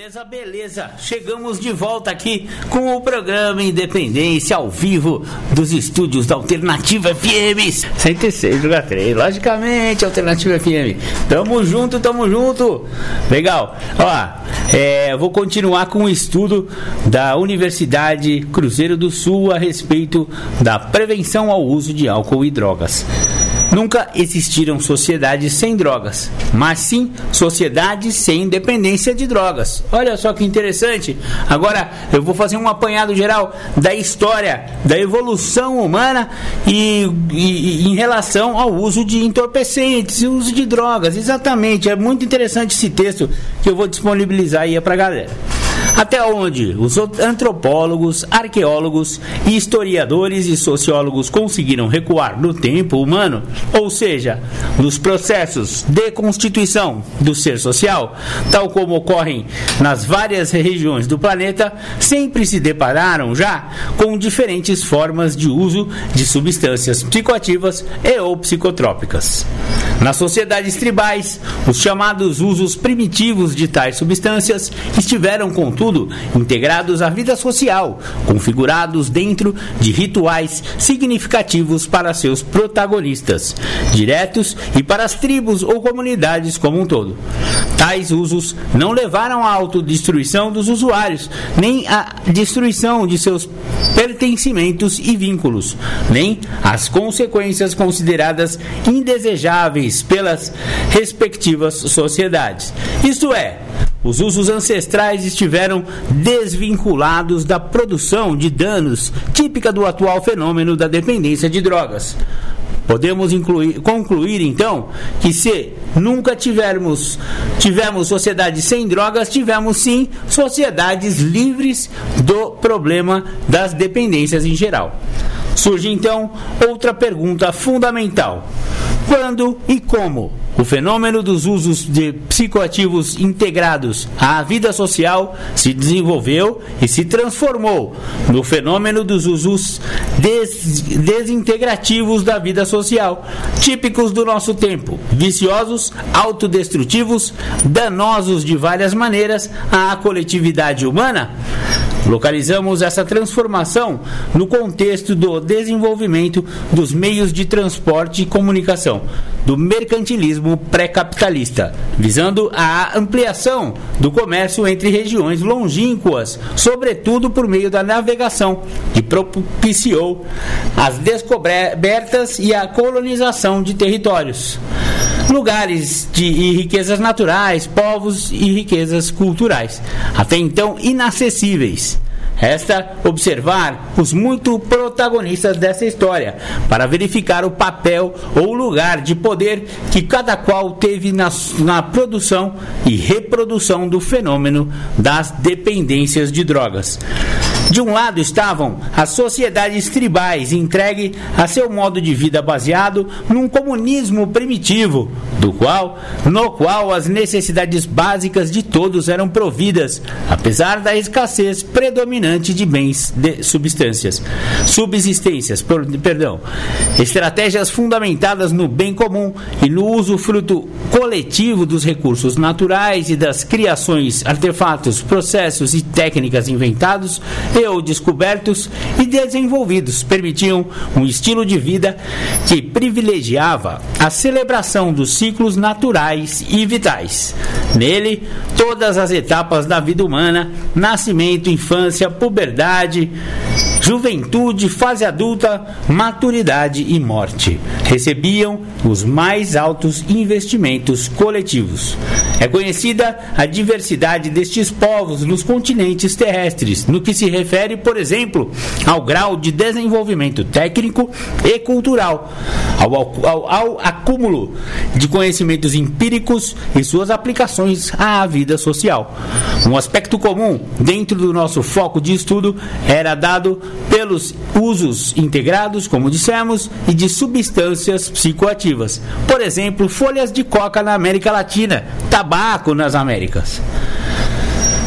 Beleza, beleza. Chegamos de volta aqui com o programa Independência ao vivo dos estúdios da Alternativa FM 106,3. Logicamente, Alternativa FM. Tamo junto, tamo junto. Legal. Ó, é, vou continuar com o estudo da Universidade Cruzeiro do Sul a respeito da prevenção ao uso de álcool e drogas. Nunca existiram sociedades sem drogas, mas sim sociedades sem dependência de drogas. Olha só que interessante. Agora eu vou fazer um apanhado geral da história da evolução humana e, e, e em relação ao uso de entorpecentes e uso de drogas. Exatamente, é muito interessante esse texto que eu vou disponibilizar aí para a galera. Até onde os antropólogos, arqueólogos, historiadores e sociólogos conseguiram recuar no tempo humano, ou seja, nos processos de constituição do ser social, tal como ocorrem nas várias regiões do planeta, sempre se depararam já com diferentes formas de uso de substâncias psicoativas e ou psicotrópicas. Nas sociedades tribais, os chamados usos primitivos de tais substâncias estiveram, contudo, integrados à vida social, configurados dentro de rituais significativos para seus protagonistas, diretos e para as tribos ou comunidades como um todo. Tais usos não levaram à autodestruição dos usuários, nem à destruição de seus pertencimentos e vínculos, nem às consequências consideradas indesejáveis pelas respectivas sociedades. Isto é, os usos ancestrais estiveram desvinculados da produção de danos típica do atual fenômeno da dependência de drogas. Podemos incluir, concluir então que se nunca tivermos tivemos sociedades sem drogas, tivemos sim sociedades livres do problema das dependências em geral. Surge então outra pergunta fundamental: quando e como o fenômeno dos usos de psicoativos integrados à vida social se desenvolveu e se transformou no fenômeno dos usos des desintegrativos da vida social, típicos do nosso tempo, viciosos, autodestrutivos, danosos de várias maneiras à coletividade humana? Localizamos essa transformação no contexto do desenvolvimento dos meios de transporte e comunicação, do mercantilismo pré-capitalista, visando a ampliação do comércio entre regiões longínquas, sobretudo por meio da navegação, que propiciou as descobertas e a colonização de territórios lugares de e riquezas naturais, povos e riquezas culturais, até então inacessíveis. Resta observar os muito protagonistas dessa história para verificar o papel ou lugar de poder que cada qual teve na, na produção e reprodução do fenômeno das dependências de drogas. De um lado estavam as sociedades tribais entregue a seu modo de vida baseado num comunismo primitivo, do qual, no qual as necessidades básicas de todos eram providas, apesar da escassez predominante de bens de substâncias, subsistências, perdão, estratégias fundamentadas no bem comum e no uso fruto coletivo dos recursos naturais e das criações, artefatos, processos e técnicas inventados descobertos e desenvolvidos permitiam um estilo de vida que privilegiava a celebração dos ciclos naturais e vitais. Nele, todas as etapas da vida humana, nascimento, infância, puberdade, juventude, fase adulta, maturidade e morte. Recebiam os mais altos investimentos coletivos. É conhecida a diversidade destes povos nos continentes terrestres, no que se refere, por exemplo, ao grau de desenvolvimento técnico e cultural, ao, ao, ao acúmulo de conhecimentos empíricos e suas aplicações à vida social. Um aspecto comum dentro do nosso foco de estudo era dado pelos usos integrados, como dissemos, e de substâncias psicoativas. Por exemplo, folhas de coca na América Latina, tabaco nas Américas.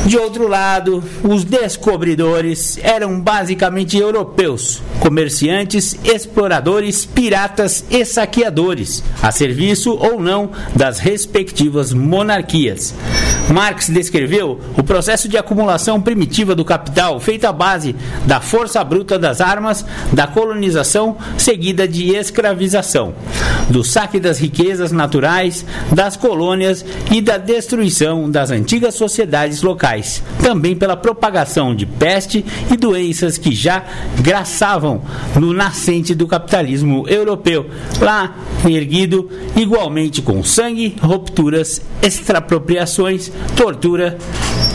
De outro lado, os descobridores eram basicamente europeus, comerciantes, exploradores, piratas e saqueadores, a serviço ou não das respectivas monarquias. Marx descreveu o processo de acumulação primitiva do capital, feito à base da força bruta das armas, da colonização seguida de escravização, do saque das riquezas naturais, das colônias e da destruição das antigas sociedades locais, também pela propagação de peste e doenças que já graçavam no nascente do capitalismo europeu, lá erguido igualmente com sangue, rupturas, extrapropriações, tortura,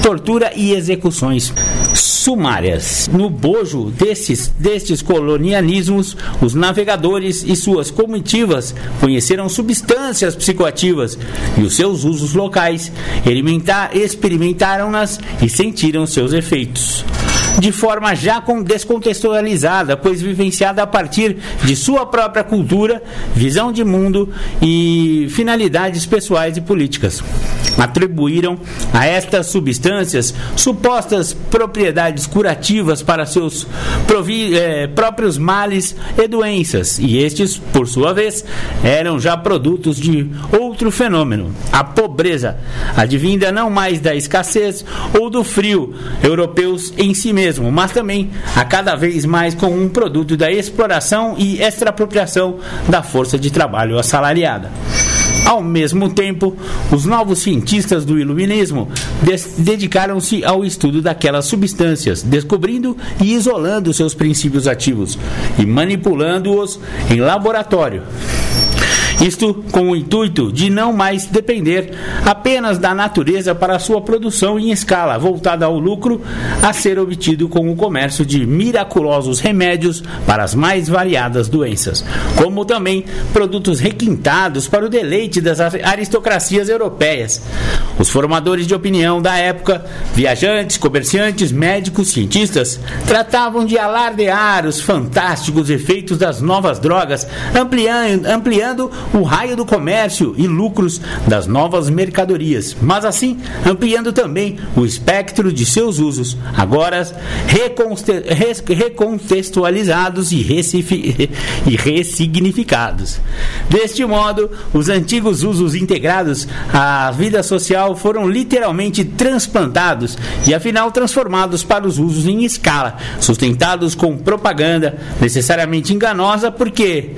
tortura e execuções sumárias. No bojo destes, destes colonialismos, os navegadores e suas comitivas conheceram substâncias psicoativas e os seus usos locais, experimentaram-nas e sentiram seus efeitos. De forma já descontextualizada, pois vivenciada a partir de sua própria cultura, visão de mundo e finalidades pessoais e políticas. Atribuíram a estas substâncias supostas propriedades curativas para seus eh, próprios males e doenças, e estes, por sua vez, eram já produtos de outro fenômeno, a pobreza, advinda não mais da escassez ou do frio europeus em si mesmo, mas também a cada vez mais com um produto da exploração e extrapropriação da força de trabalho assalariada. Ao mesmo tempo, os novos cientistas do iluminismo dedicaram-se ao estudo daquelas substâncias, descobrindo e isolando seus princípios ativos e manipulando-os em laboratório. Isto com o intuito de não mais depender apenas da natureza para sua produção em escala, voltada ao lucro a ser obtido com o comércio de miraculosos remédios para as mais variadas doenças, como também produtos requintados para o deleite das aristocracias europeias. Os formadores de opinião da época, viajantes, comerciantes, médicos, cientistas, tratavam de alardear os fantásticos efeitos das novas drogas, ampliando, ampliando o raio do comércio e lucros das novas mercadorias, mas assim ampliando também o espectro de seus usos, agora recontextualizados e, e ressignificados. Deste modo, os antigos usos integrados à vida social foram literalmente transplantados e afinal transformados para os usos em escala, sustentados com propaganda necessariamente enganosa, porque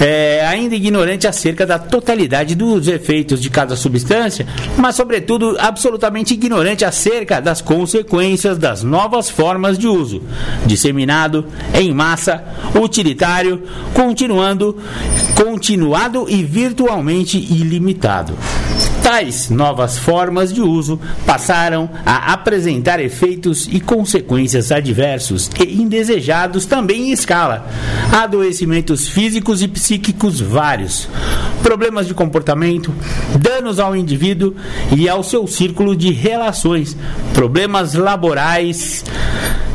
é, ainda ignorante acerca da totalidade dos efeitos de cada substância, mas, sobretudo, absolutamente ignorante acerca das consequências das novas formas de uso, disseminado em massa, utilitário, continuando, continuado e virtualmente ilimitado. Tais novas formas de uso passaram a apresentar efeitos e consequências adversos e indesejados também em escala, adoecimentos físicos e psíquicos vários, problemas de comportamento, danos ao indivíduo e ao seu círculo de relações, problemas laborais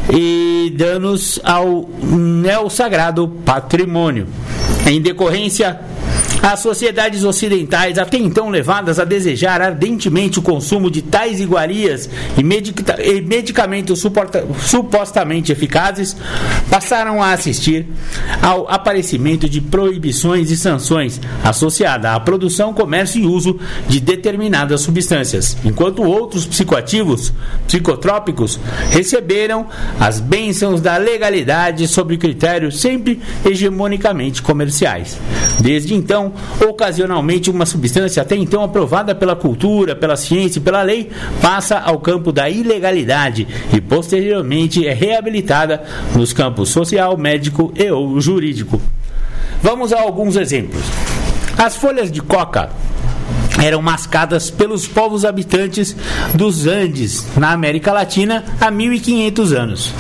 e danos ao neo-sagrado patrimônio. Em decorrência as sociedades ocidentais, até então levadas a desejar ardentemente o consumo de tais iguarias e, medica e medicamentos supostamente eficazes, passaram a assistir ao aparecimento de proibições e sanções associadas à produção, comércio e uso de determinadas substâncias, enquanto outros psicoativos, psicotrópicos, receberam as bênçãos da legalidade sob critérios sempre hegemonicamente comerciais. Desde então, ocasionalmente, uma substância até então aprovada pela cultura, pela ciência e pela lei passa ao campo da ilegalidade e posteriormente é reabilitada nos campos social, médico e ou jurídico. Vamos a alguns exemplos. As folhas de coca eram mascadas pelos povos habitantes dos Andes, na América Latina, há 1500 anos.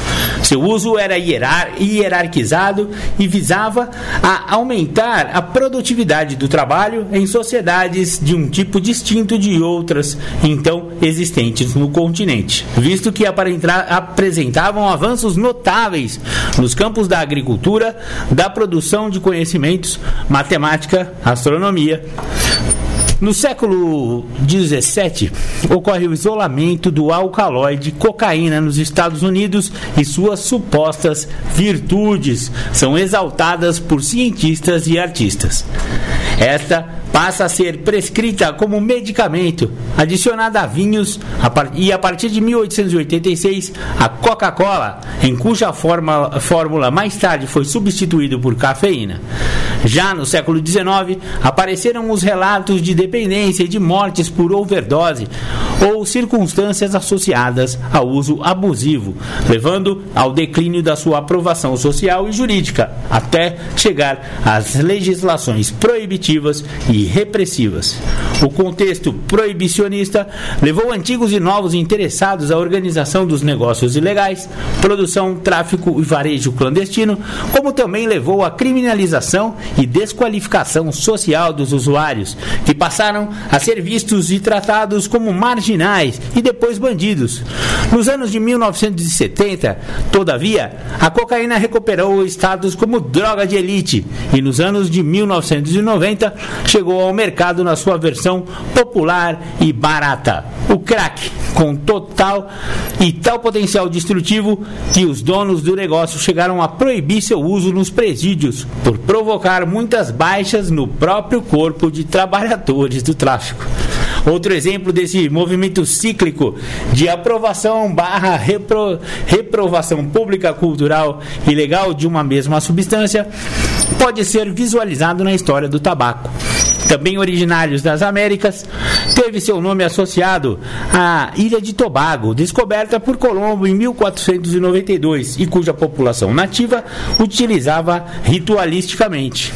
Seu uso era hierarquizado e visava a aumentar a produtividade do trabalho em sociedades de um tipo distinto de outras então existentes no continente, visto que apresentavam avanços notáveis nos campos da agricultura, da produção de conhecimentos, matemática, astronomia, no século XVII, ocorre o isolamento do alcaloide cocaína nos Estados Unidos e suas supostas virtudes são exaltadas por cientistas e artistas. Esta passa a ser prescrita como medicamento, adicionada a vinhos, e a partir de 1886, a Coca-Cola, em cuja forma, fórmula mais tarde foi substituído por cafeína. Já no século XIX, apareceram os relatos de dependência e de mortes por overdose ou circunstâncias associadas ao uso abusivo, levando ao declínio da sua aprovação social e jurídica, até chegar às legislações proibitivas e repressivas. O contexto proibicionista levou antigos e novos interessados à organização dos negócios ilegais, produção, tráfico e varejo clandestino, como também levou à criminalização e desqualificação social dos usuários, que passaram a ser vistos e tratados como marginais e depois bandidos. Nos anos de 1970, todavia, a cocaína recuperou status como droga de elite e nos anos de 1990 chegou ao mercado na sua versão popular e barata. O crack, com total e tal potencial destrutivo que os donos do negócio chegaram a proibir seu uso nos presídios por provocar muitas baixas no próprio corpo de trabalhadores do tráfico. Outro exemplo desse movimento cíclico de aprovação barra repro, reprovação pública, cultural e legal de uma mesma substância pode ser visualizado na história do tabaco também originários das Américas, teve seu nome associado à Ilha de Tobago, descoberta por Colombo em 1492 e cuja população nativa utilizava ritualisticamente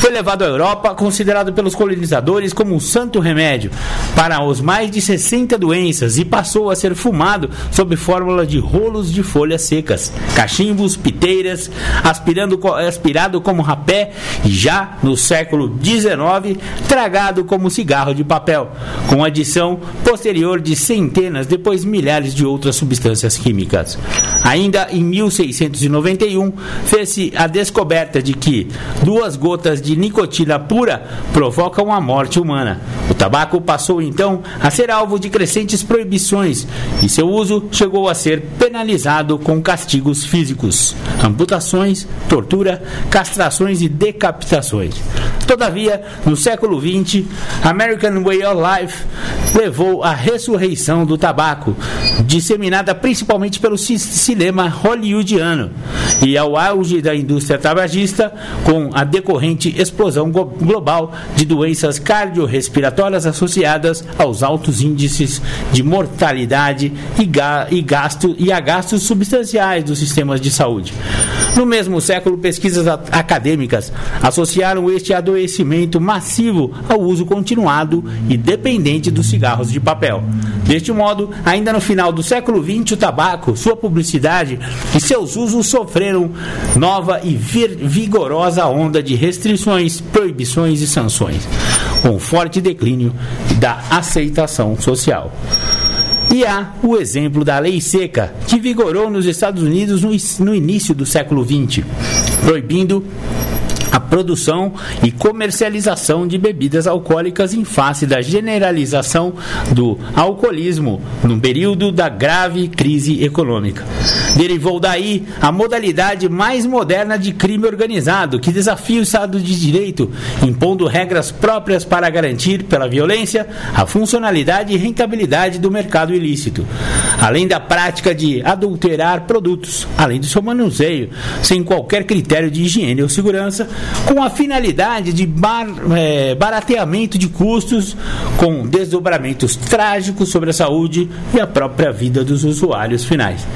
foi levado à Europa, considerado pelos colonizadores como um santo remédio para os mais de 60 doenças e passou a ser fumado sob fórmula de rolos de folhas secas, cachimbos, piteiras, aspirado como rapé e já no século XIX tragado como cigarro de papel, com adição posterior de centenas, depois milhares de outras substâncias químicas. Ainda em 1691 fez-se a descoberta de que duas gotas de de nicotina pura provocam a morte humana. O tabaco passou então a ser alvo de crescentes proibições e seu uso chegou a ser penalizado com castigos físicos, amputações, tortura, castrações e decapitações. Todavia, no século XX, American Way of Life levou à ressurreição do tabaco, disseminada principalmente pelo cinema hollywoodiano, e ao auge da indústria tabagista, com a decorrente explosão global de doenças cardiorrespiratórias associadas aos altos índices de mortalidade e, ga gasto, e a gastos substanciais dos sistemas de saúde. No mesmo século, pesquisas acadêmicas associaram este adoecimento massivo ao uso continuado e dependente dos cigarros de papel. Deste modo, ainda no final do século XX, o tabaco, sua publicidade e seus usos sofreram nova e vigorosa onda de restrições proibições e sanções, com forte declínio da aceitação social. E há o exemplo da lei seca, que vigorou nos Estados Unidos no, no início do século XX, proibindo a produção e comercialização de bebidas alcoólicas em face da generalização do alcoolismo no período da grave crise econômica. Derivou daí a modalidade mais moderna de crime organizado, que desafia o Estado de Direito, impondo regras próprias para garantir, pela violência, a funcionalidade e rentabilidade do mercado ilícito, além da prática de adulterar produtos, além do seu manuseio, sem qualquer critério de higiene ou segurança, com a finalidade de bar, é, barateamento de custos, com desdobramentos trágicos sobre a saúde e a própria vida dos usuários finais.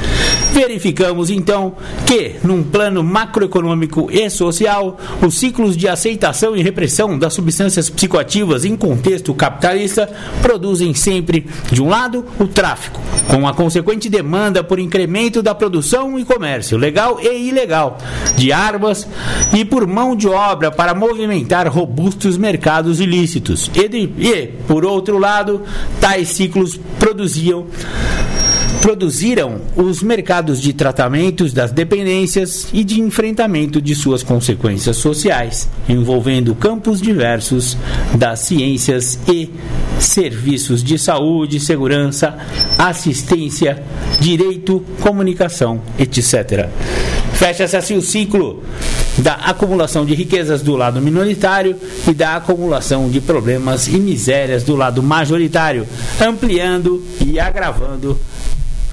Verificamos então que, num plano macroeconômico e social, os ciclos de aceitação e repressão das substâncias psicoativas em contexto capitalista produzem sempre, de um lado, o tráfico, com a consequente demanda por incremento da produção e comércio, legal e ilegal, de armas e por mão de obra para movimentar robustos mercados ilícitos. E, de, e por outro lado, tais ciclos produziam produziram os mercados de tratamentos das dependências e de enfrentamento de suas consequências sociais, envolvendo campos diversos das ciências e serviços de saúde, segurança, assistência, direito, comunicação, etc. Fecha-se assim o ciclo da acumulação de riquezas do lado minoritário e da acumulação de problemas e misérias do lado majoritário, ampliando e agravando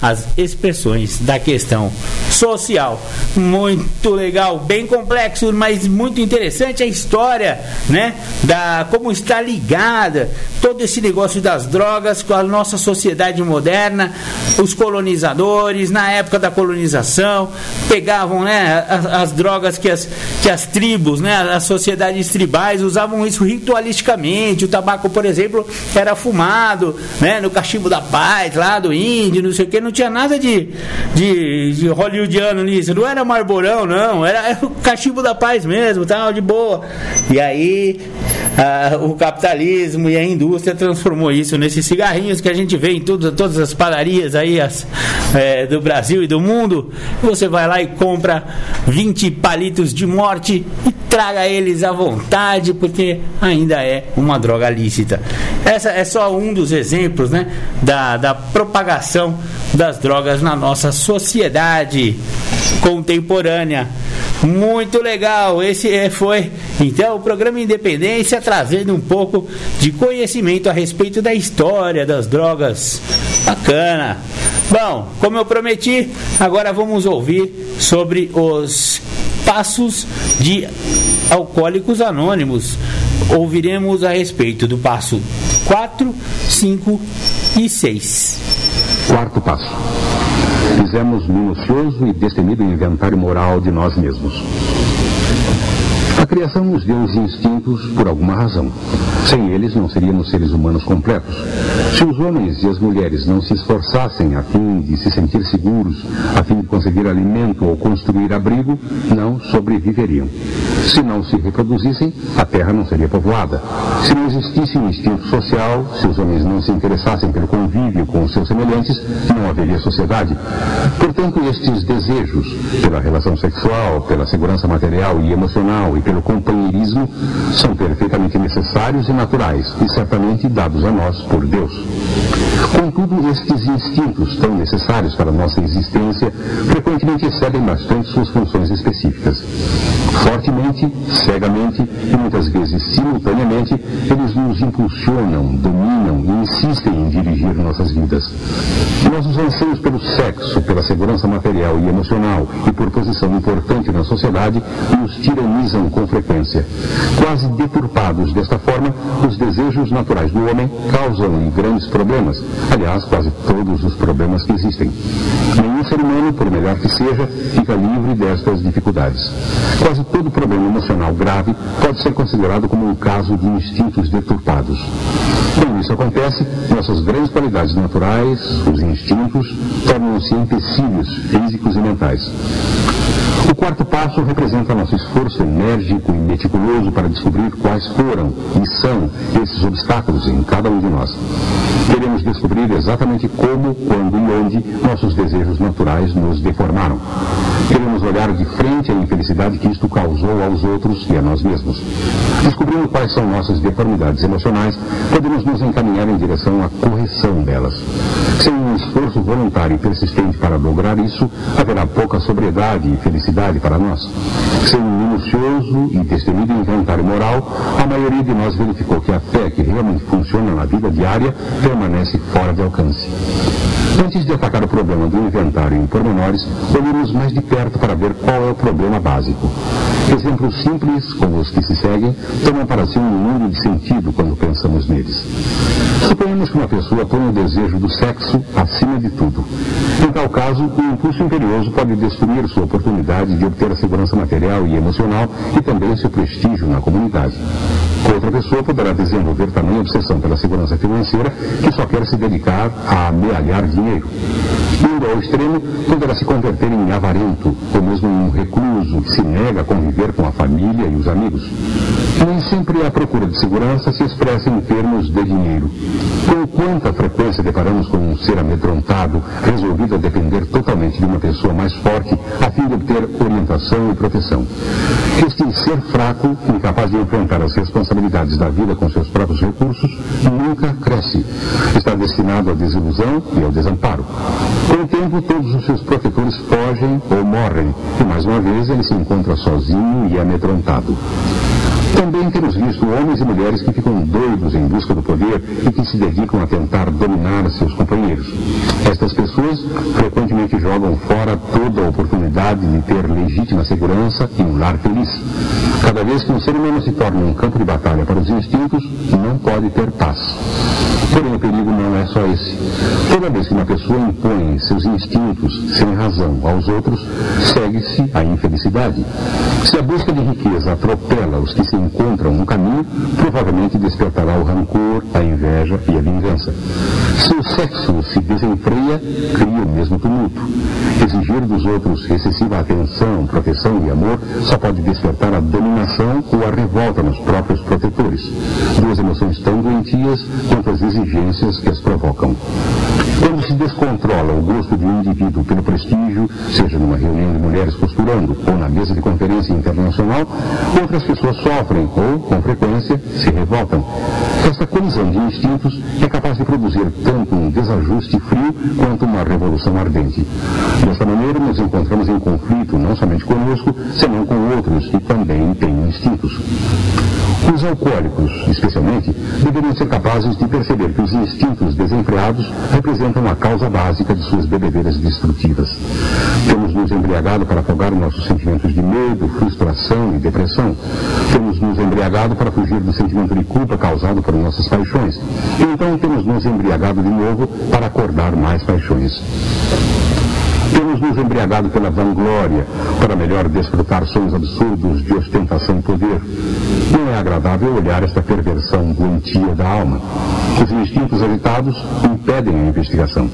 as expressões da questão social. Muito legal, bem complexo, mas muito interessante a história, né? Da como está ligada todo esse negócio das drogas com a nossa sociedade moderna, os colonizadores na época da colonização pegavam, né, as, as drogas que as, que as tribos, né, as sociedades tribais usavam isso ritualisticamente. O tabaco, por exemplo, era fumado, né, no cachimbo da paz lá do índio, não sei o que, não tinha nada de, de, de hollywoodiano nisso, não era marborão, não, era, era o cachimbo da paz mesmo, tal, de boa. E aí ah, o capitalismo e a indústria transformou isso nesses cigarrinhos que a gente vê em tudo, todas as padarias aí as, é, do Brasil e do mundo. Você vai lá e compra 20 palitos de morte e traga eles à vontade, porque ainda é uma droga lícita. Essa é só um dos exemplos né, da, da propagação das drogas na nossa sociedade contemporânea. Muito legal, esse é, foi então o programa Independência trazendo um pouco de conhecimento a respeito da história das drogas. Bacana. Bom, como eu prometi, agora vamos ouvir sobre os passos de alcoólicos anônimos. Ouviremos a respeito do passo 4, 5 e 6. Quarto passo. Fizemos minucioso e destemido inventário moral de nós mesmos. A criação nos deu os instintos por alguma razão. Sem eles, não seríamos seres humanos completos. Se os homens e as mulheres não se esforçassem a fim de se sentir seguros, a fim de conseguir alimento ou construir abrigo, não sobreviveriam. Se não se reproduzissem, a terra não seria povoada. Se não existisse um instinto social, se os homens não se interessassem pelo convívio com os seus semelhantes, não haveria sociedade. Portanto, estes desejos pela relação sexual, pela segurança material e emocional e pelo companheirismo são perfeitamente necessários naturais e certamente dados a nós por Deus. Contudo, estes instintos tão necessários para a nossa existência frequentemente excedem bastante suas funções específicas. Fortemente, cegamente e muitas vezes simultaneamente, eles nos impulsionam, dominam e insistem em dirigir nossas vidas. Nossos anseios pelo sexo, pela segurança material e emocional e por posição importante na sociedade nos tiranizam com frequência. Quase deturpados desta forma, os desejos naturais do homem causam-lhe grandes problemas, aliás, quase todos os problemas que existem. Nenhum ser humano, por melhor que seja, fica livre destas dificuldades. Quase todo problema emocional grave pode ser considerado como um caso de instintos deturpados. Quando isso acontece, nossas grandes qualidades naturais, os instintos, tornam-se empecilhos físicos e mentais. O quarto passo representa nosso esforço enérgico e meticuloso para descobrir quais foram e são esses obstáculos em cada um de nós. Queremos descobrir exatamente como, quando e onde nossos desejos naturais nos deformaram. Queremos olhar de frente a infelicidade que isto causou aos outros e a nós mesmos. Descobrindo quais são nossas deformidades emocionais, podemos nos encaminhar em direção à correção delas. Sem um esforço voluntário e persistente para lograr isso, haverá pouca sobriedade e felicidade para nós. Sem um minucioso e destemido inventário moral, a maioria de nós verificou que a fé que realmente funciona na vida diária permanece fora de alcance. Antes de atacar o problema do inventário em pormenores, olhemos mais de perto para ver qual é o problema básico. Exemplos simples, como os que se seguem, tomam para si um mundo de sentido quando pensamos neles. Suponhamos que uma pessoa põe o desejo do sexo acima de tudo. Em tal caso, o impulso imperioso pode destruir sua oportunidade de obter a segurança material e emocional e também seu prestígio na comunidade. Outra pessoa poderá desenvolver tamanha obsessão pela segurança financeira que só quer se dedicar a amealhar dinheiro. Indo ao extremo, poderá se converter em avarento, ou mesmo em um recluso que se nega a conviver com a família e os amigos. Nem sempre a procura de segurança se expressa em termos de dinheiro. Com quanta frequência deparamos com um ser amedrontado, resolvido a depender totalmente de uma pessoa mais forte, a fim de obter orientação e proteção. Este ser fraco, incapaz de enfrentar as responsabilidades da vida com seus próprios recursos, nunca cresce. Está destinado à desilusão e ao desamparo. O tempo, todos os seus protetores fogem ou morrem, e mais uma vez ele se encontra sozinho e amedrontado. Também temos visto homens e mulheres que ficam doidos em busca do poder e que se dedicam a tentar dominar seus companheiros. Estas pessoas frequentemente jogam fora toda a oportunidade de ter legítima segurança e um lar feliz. Cada vez que um ser humano se torna um campo de batalha para os instintos, não pode ter paz. Porém, o perigo não é só esse. Toda vez que uma pessoa impõe seus instintos sem razão aos outros, segue-se a infelicidade. Se a busca de riqueza atropela os que se encontram no caminho, provavelmente despertará o rancor, a inveja e a vingança. Se o sexo se desenfreia, cria o mesmo tumulto. Exigir dos outros excessiva atenção, proteção e amor só pode despertar a dominação ou a revolta nos próprios protetores. Duas emoções tão doentias quanto as exigências que as provocam. Quando se descontrola o gosto de um indivíduo pelo prestígio, seja numa reunião de mulheres costurando ou na mesa de conferência internacional, outras pessoas sofrem ou, com frequência, se revoltam. Esta colisão de instintos é capaz de produzir tanto um desajuste frio quanto uma revolução ardente. Desta maneira, nos encontramos em conflito não somente conosco, senão com outros que também têm instintos. Os alcoólicos, especialmente, deveriam ser capazes de perceber que os instintos desenfreados representam a causa básica de suas bebedeiras destrutivas. Temos nos embriagado para afogar nossos sentimentos de medo, frustração e depressão. Temos nos embriagado para fugir do sentimento de culpa causado por nossas paixões. E então temos nos embriagado de novo para acordar mais paixões. Temos nos embriagado pela vanglória, para melhor desfrutar sonhos absurdos de ostentação e poder. Não é agradável olhar esta perversão doentia da alma. Os instintos agitados impedem a investigação.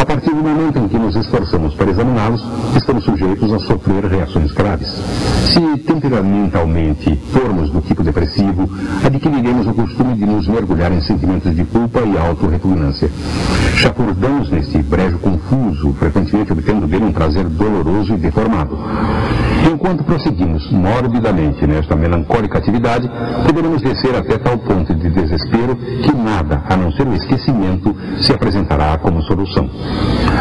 A partir do momento em que nos esforçamos para examiná-los, estamos sujeitos a sofrer reações graves. Se temperamentalmente formos do tipo depressivo, adquiriremos o costume de nos mergulhar em sentimentos de culpa e autorrepugnância. Chafurdamos neste brejo confuso, frequentemente obtendo dele um prazer doloroso e deformado. Enquanto prosseguimos morbidamente nesta melancólica atividade, poderemos descer até tal ponto de desespero que nada, a não ser o esquecimento, se apresentará como solução.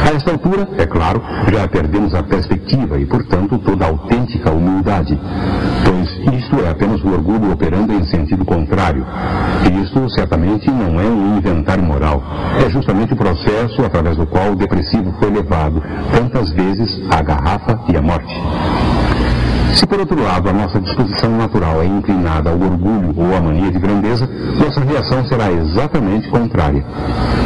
A esta altura, é claro, já perdemos a perspectiva e, portanto, toda a autêntica humildade, pois isto é apenas o orgulho operando em sentido contrário. E isto certamente não é um inventário moral, é justamente o processo através do qual o depressivo foi levado tantas vezes à garrafa e à morte. Se por outro lado a nossa disposição natural é inclinada ao orgulho ou à mania de grandeza, nossa reação será exatamente contrária.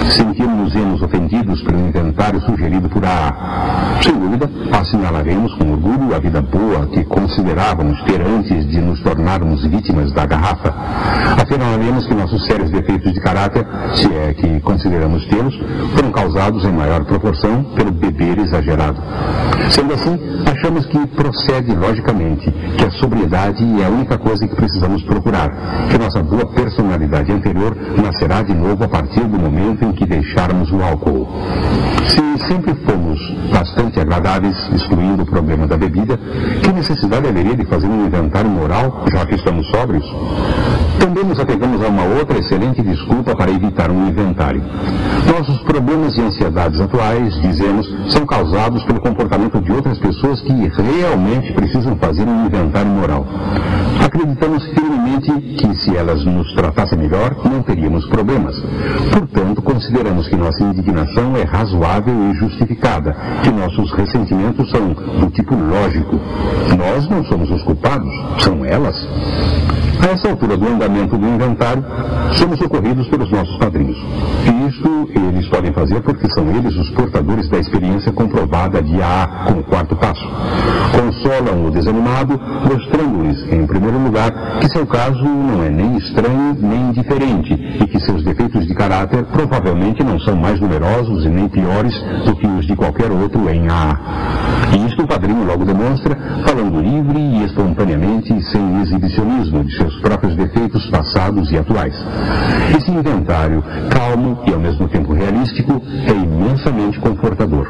Sentirmos-nos ofendidos pelo inventário sugerido por A. Sem dúvida, assinalaremos com orgulho a vida boa que considerávamos ter antes de nos tornarmos vítimas da garrafa. Afirmaremos que nossos sérios defeitos de caráter, se é que consideramos tê-los, foram causados em maior proporção pelo beber exagerado. Sendo assim, achamos que procede logicamente que a sobriedade é a única coisa que precisamos procurar, que nossa boa personalidade anterior nascerá de novo a partir do momento em que deixarmos o álcool. Se sempre fomos bastante agradáveis, excluindo o problema da bebida, que necessidade haveria de fazer um inventário moral, já que estamos sóbrios? Também nos apegamos a uma outra excelente desculpa para evitar um inventário. Nossos problemas e ansiedades atuais, dizemos, são causados pelo comportamento de outras pessoas que realmente precisam fazer um inventário moral. Acreditamos firmemente que se elas nos tratassem melhor, não teríamos problemas. Portanto, consideramos que nossa indignação é razoável e justificada, que nossos ressentimentos são do tipo lógico. Nós não somos os culpados, são elas. A essa altura do andamento do inventário, somos socorridos pelos nossos padrinhos. E isto eles podem fazer porque são eles os portadores da experiência comprovada de AA como quarto passo. Consolam o desanimado, mostrando-lhes, em primeiro lugar, que seu caso não é nem estranho nem indiferente e que seus defeitos de caráter provavelmente não são mais numerosos e nem piores do que os de qualquer outro em AA. E isto o padrinho logo demonstra, falando livre e espontaneamente sem exibicionismo de seus próprios defeitos passados e atuais. Esse inventário, calmo e ao mesmo tempo realístico, é imensamente confortador.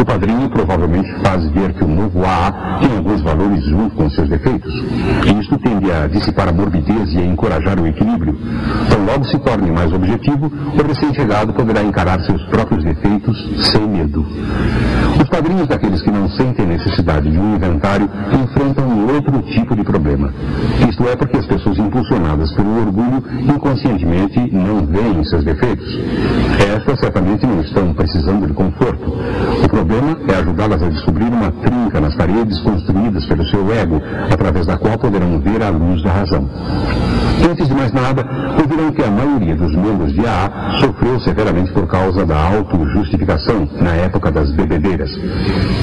O padrinho provavelmente faz ver que o novo AA tem alguns valores junto com seus defeitos. E isto tende a dissipar a morbidez e a encorajar o equilíbrio. Então, logo se torne mais objetivo, o recém-chegado poderá encarar seus próprios defeitos sem medo. Os padrinhos daqueles que não sentem necessidade de um inventário enfrentam um outro tipo de problema. Isto é porque as pessoas impulsionadas pelo orgulho inconscientemente não veem seus defeitos. Estas certamente não estão precisando de conforto. O problema é ajudá-las a descobrir uma trinca nas paredes construídas pelo seu ego, através da qual poderão ver a luz da razão. Antes de mais nada, ouvirão que a maioria dos membros de AA sofreu severamente por causa da autojustificação na época das bebedeiras.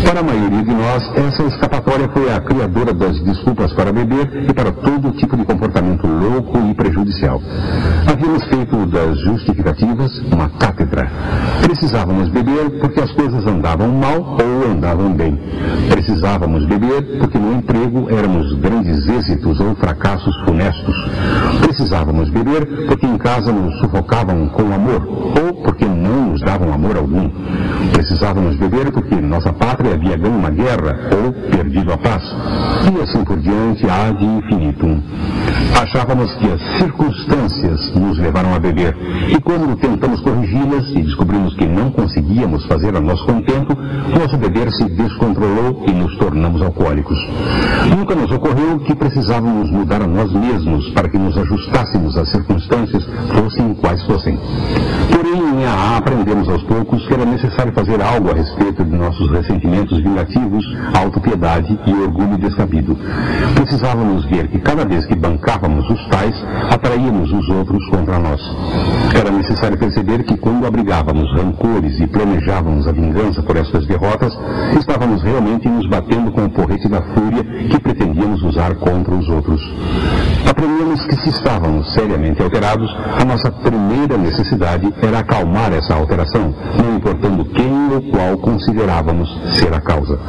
Para a maioria de nós, essa escapatória foi a criadora das desculpas para beber e para todo tipo de comportamento louco e prejudicial. Havíamos feito das justificativas uma cátedra. Precisávamos beber porque as coisas andavam mal ou andavam bem. Precisávamos beber porque no emprego éramos grandes êxitos ou fracassos funestos. Precisávamos beber porque em casa nos sufocavam com amor ou porque não nos davam amor algum. Precisávamos beber porque nossa pátria havia ganho uma guerra ou perdido a paz. E assim por diante, ad infinitum. Achávamos que as circunstâncias nos levaram a beber. E quando tentamos corrigi-las e descobrimos que não conseguíamos fazer a nosso contento, nosso beber se descontrolou e nos tornamos alcoólicos. Nunca nos ocorreu que precisávamos mudar a nós mesmos para que nos ajustássemos às circunstâncias, fossem quais fossem. Porém, em AA aprendemos aos poucos que era necessário fazer algo a respeito de nossos ressentimentos vingativos, autopiedade e orgulho descabido. Precisávamos ver que cada vez que bancávamos os tais, atraíamos os outros contra nós. Era necessário perceber que quando abrigávamos rancores e planejávamos a vingança por estas derrotas, estávamos realmente nos batendo com o porrete da fúria que pretendíamos usar contra os outros. Aprendemos que se estávamos seriamente alterados, a nossa primeira necessidade era acalmar essa alteração, não importando quem ou qual considerávamos ser a causa.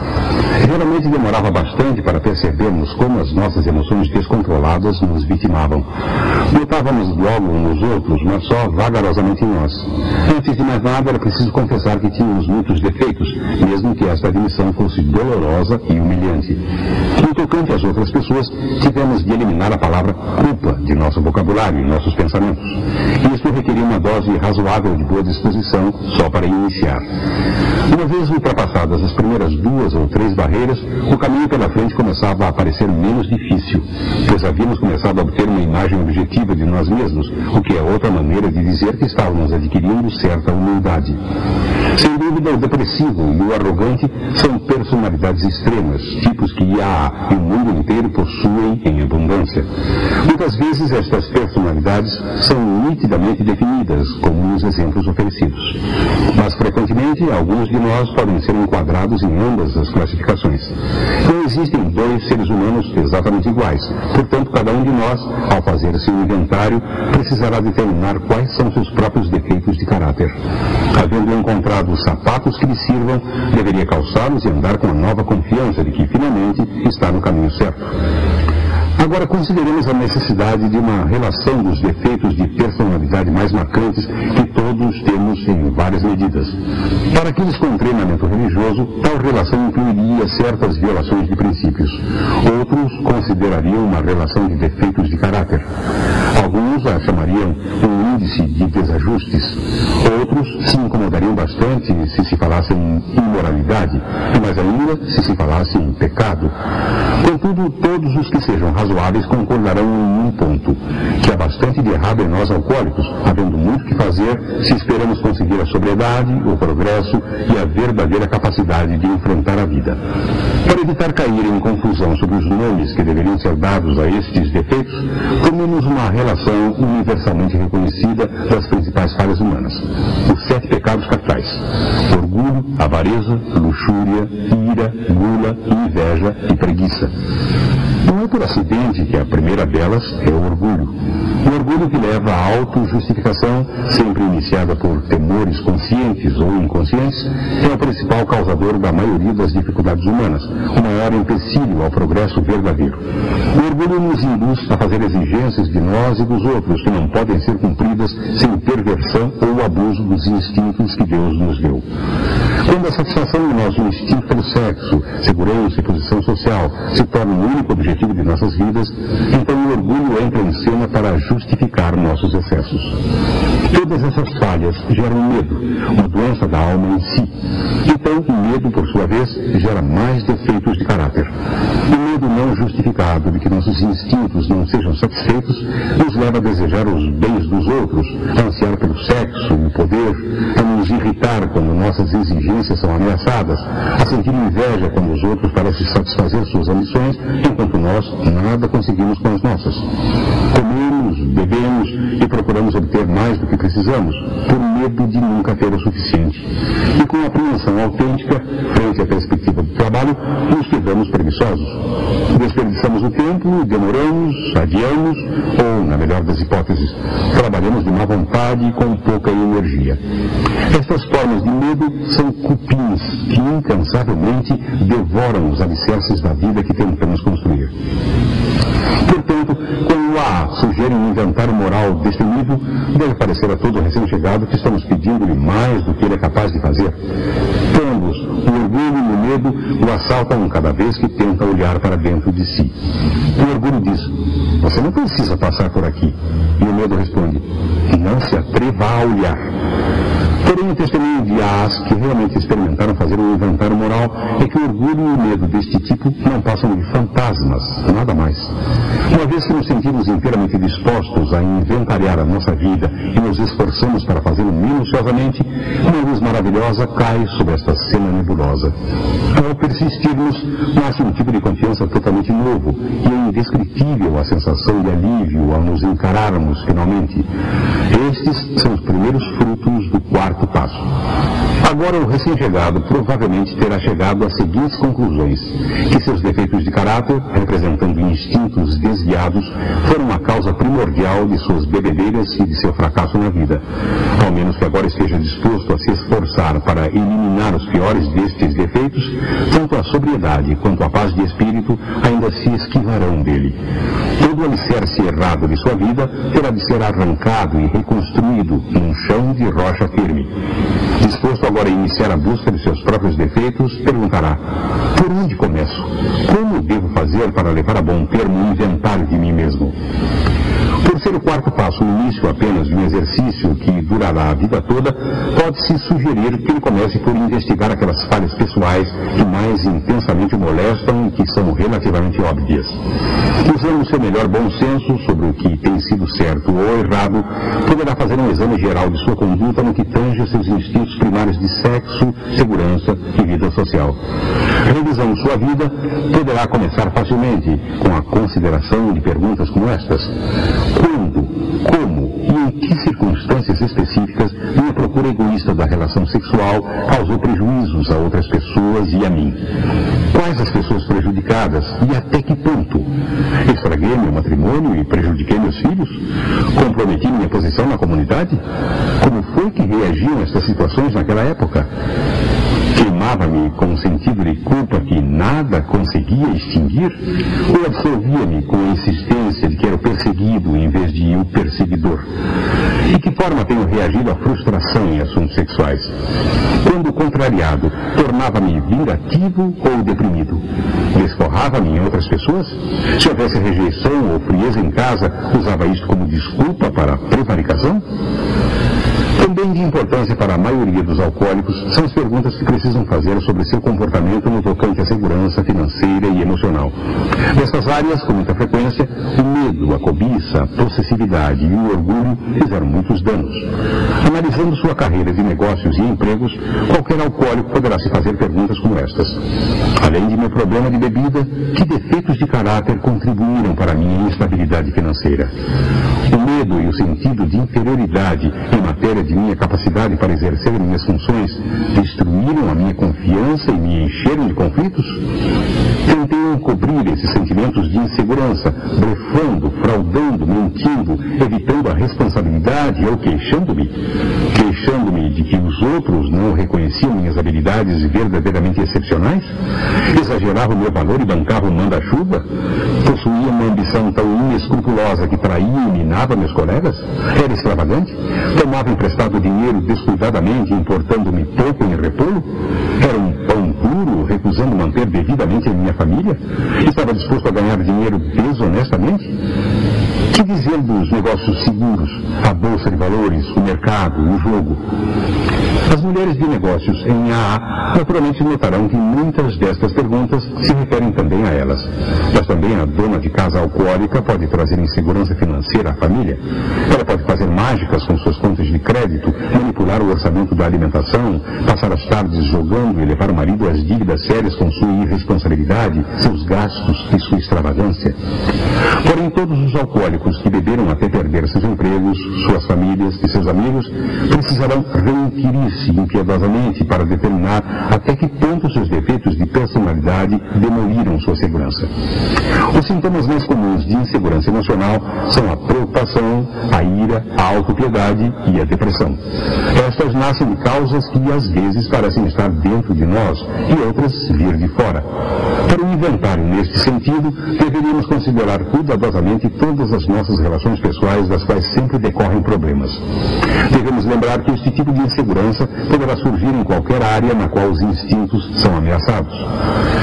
Geralmente demorava bastante para percebermos como as nossas emoções descontroladas nos vitimavam. Notávamos logo nos outros, mas só vagarosamente em nós. Antes de mais nada, era preciso confessar que tínhamos muitos defeitos, mesmo que esta admissão fosse dolorosa e humilhante. No tocante às outras pessoas, tivemos de eliminar a palavra culpa de nosso vocabulário e nossos pensamentos. Isso requeria uma dose razoável de boa disposição só para iniciar. Uma vez ultrapassadas as primeiras duas ou três barreiras, o caminho pela frente começava a parecer menos difícil, pois havíamos começado a obter uma imagem objetiva de nós mesmos, o que é outra maneira de dizer que estávamos adquirindo certa humildade. Sem dúvida, o depressivo e o arrogante são personalidades extremas, tipos que IA e o mundo inteiro possuem em abundância. Muitas vezes estas personalidades são nitidamente definidas, como nos exemplos oferecidos. Mas frequentemente, alguns de nós podem ser enquadrados em ambas as classificações. Não existem dois seres humanos exatamente iguais. Portanto, cada um de nós, ao fazer seu inventário, precisará determinar quais são seus próprios defeitos de caráter. Havendo encontrado os sapatos que lhe sirvam, deveria calçá-los e andar com a nova confiança de que finalmente está no caminho certo. Agora consideremos a necessidade de uma relação dos defeitos de personalidade mais marcantes que todos temos em várias medidas. Para aqueles com treinamento religioso, tal relação incluiria certas violações de princípios. Outros considerariam uma relação de defeitos de caráter. Alguns a chamariam um índice de desajustes. Outros se incomodariam bastante se se falasse em imoralidade, mais ainda se se falasse em pecado. Contudo, todos os que sejam razoáveis concordarão em um ponto, que há bastante de errado em nós alcoólicos, havendo muito que fazer se esperamos conseguir a sobriedade, o progresso e a verdadeira capacidade de enfrentar a vida. Para evitar cair em confusão sobre os nomes que deveriam ser dados a estes defeitos, tomemos uma relação universalmente reconhecida das principais falhas humanas. Os sete pecados capitais. Orgulho, avareza, luxúria, ira, gula, inveja e preguiça. Não é por acidente que a primeira delas é o orgulho. O orgulho que leva à autojustificação, sempre iniciada por temores conscientes ou inconscientes, é o principal causador da maioria das dificuldades humanas, o maior empecilho ao progresso verdadeiro. O orgulho nos induz a fazer exigências de nós e dos outros que não podem ser cumpridas sem perversão ou abuso dos instintos que Deus nos deu. Quando a satisfação de nosso instinto pelo sexo, segurança e posição social se torna o único objetivo de nossas vidas, então o orgulho entra em cena para justificar nossos excessos. Todas essas falhas geram medo, uma doença da alma em si. Então, o medo, por sua vez, gera mais defeitos de caráter. O medo não justificado de que nossos instintos não sejam satisfeitos nos leva a desejar os bens dos outros, a ansiar pelo sexo o poder, a nos irritar quando nossas exigências são ameaçadas, a sentir inveja quando os outros parecem satisfazer suas ambições, enquanto nós nada conseguimos com as nossas. Comemos, bebemos e procuramos obter mais do que precisamos, por medo de nunca ter o suficiente. E com apreensão autêntica, frente à perspectiva do trabalho, nos quedamos preguiçosos. Desperdiçamos o tempo, demoramos, adiamos, ou, na melhor das hipóteses, trabalhamos de má vontade e com pouca energia. Estas formas de medo são cupins que incansavelmente devoram os alicerces da vida que tentamos construir. Portanto, quando há sugerem um inventário moral destemido, deve parecer a todo recém-chegado que estamos pedindo-lhe mais do que ele é capaz de fazer. Todos, o orgulho e o medo o assaltam cada vez que tenta olhar para dentro de si. O orgulho diz: Você não precisa passar por aqui. E o medo responde: Não se atreva a olhar. Porém, o testemunho de As que realmente experimentaram fazer um inventário moral é que o orgulho e o medo deste tipo não passam de fantasmas, nada mais. Uma vez que nos sentimos inteiramente dispostos a inventariar a nossa vida e nos esforçamos para fazê-lo minuciosamente, uma luz maravilhosa cai sobre esta cena nebulosa. Ao persistirmos, nasce um tipo de confiança totalmente novo e é indescritível a sensação de alívio ao nos encararmos finalmente. Estes são os primeiros frutos do quarto passo. Agora, o recém-chegado provavelmente terá chegado às seguintes conclusões: que seus defeitos de caráter, representando instintos desviados, foram a causa primordial de suas bebedeiras e de seu fracasso na vida. Ao menos que agora esteja disposto a se esforçar para eliminar os piores destes defeitos, tanto a sobriedade quanto a paz de espírito ainda se esquivarão dele. Todo o alicerce errado de sua vida terá de ser arrancado e reconstruído num chão de rocha firme. Disposto agora a iniciar a busca de seus próprios defeitos, perguntará: por onde começo? Como devo fazer para levar a bom termo o inventário de mim mesmo? Por ser o quarto passo o início apenas de um exercício que durará a vida toda, pode-se sugerir que ele comece por investigar aquelas falhas pessoais que mais intensamente o molestam e que são relativamente óbvias. Usando o seu melhor bom senso sobre o que tem sido certo ou errado, poderá fazer um exame geral de sua conduta no que tange seus instintos primários de sexo, segurança e vida social. Revisando sua vida, poderá começar facilmente com a consideração de perguntas como estas. Como e em que circunstâncias específicas minha procura egoísta da relação sexual causou prejuízos a outras pessoas e a mim? Quais as pessoas prejudicadas e até que ponto? Estraguei meu matrimônio e prejudiquei meus filhos? Comprometi minha posição na comunidade? Como foi que reagiam estas situações naquela época? Queimava-me com um sentido de culpa que nada conseguia extinguir? Ou absolvia-me com a insistência de que era o perseguido em vez de o perseguidor? De que forma tenho reagido à frustração em assuntos sexuais? Quando contrariado, tornava-me vingativo ou deprimido? Desforrava-me em outras pessoas? Se houvesse rejeição ou frieza em casa, usava isto como desculpa para prevaricação? Também de importância para a maioria dos alcoólicos são as perguntas que precisam fazer sobre seu comportamento no tocante à segurança financeira e emocional. Nessas áreas, com muita frequência, o medo, a cobiça, a possessividade e o orgulho fizeram muitos danos. Analisando sua carreira de negócios e empregos, qualquer alcoólico poderá se fazer perguntas como estas. Além de meu problema de bebida, que defeitos de caráter contribuíram para minha instabilidade financeira? O medo e o sentido de inferioridade em matéria de minha capacidade para exercer minhas funções destruíram a minha confiança e me encheram de conflitos? Tentei encobrir esses sentimentos de insegurança, blefando, fraudando, mentindo, evitando a responsabilidade ou queixando-me? Queixando-me de que os outros não reconheciam minhas habilidades verdadeiramente excepcionais? Exagerava o meu valor e bancava o manda-chuva? Possuía uma ambição tão inescrupulosa que traía e minava meus colegas? Era extravagante? Tomava emprestado dinheiro descuidadamente, importando-me pouco em repolo? Era um pão duro, recusando manter devidamente a minha família? Estava disposto a ganhar dinheiro desonestamente? Que dizer dos negócios seguros, a bolsa de valores, o mercado, o jogo? As mulheres de negócios em AA naturalmente notarão que muitas destas perguntas se referem também a elas. Mas também a dona de casa alcoólica pode trazer insegurança financeira à família. Ela pode fazer mágicas com suas contas de crédito, manipular o orçamento da alimentação, passar as tardes jogando e levar o marido às dívidas sérias com sua irresponsabilidade, seus gastos e sua extravagância. Porém, todos os alcoólicos que beberam até perder seus empregos, suas famílias e seus amigos precisarão reinquirir-se impiedosamente para determinar até que ponto seus defeitos de personalidade demoliram sua segurança. Os sintomas mais comuns de insegurança emocional são a preocupação, a ira, a autopiedade e a depressão. Estas nascem de causas que às vezes parecem estar dentro de nós e outras vir de fora. Para um inventário neste sentido, deveríamos considerar cuidadosamente todas as nossas relações pessoais das quais sempre decorrem problemas. Devemos lembrar que este tipo de insegurança poderá surgir em qualquer área na qual os instintos são ameaçados.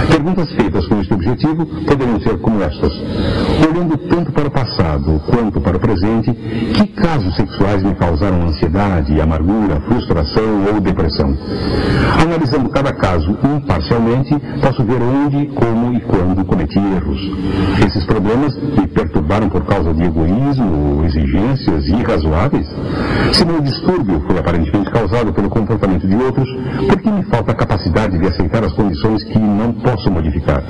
Perguntas feitas com este objetivo poderiam ser como estas. Olhando tanto para o passado quanto para o presente, que casos sexuais me causaram ansiedade, amargura, frustração ou depressão? Analisando cada caso imparcialmente, posso ver onde, como e quando cometi erros. Esses problemas me perturbaram por causa de egoísmo ou exigências irrazoáveis? Se meu distúrbio foi aparentemente causado pelo comportamento de outros, por que me falta a capacidade de aceitar as condições que não posso modificar?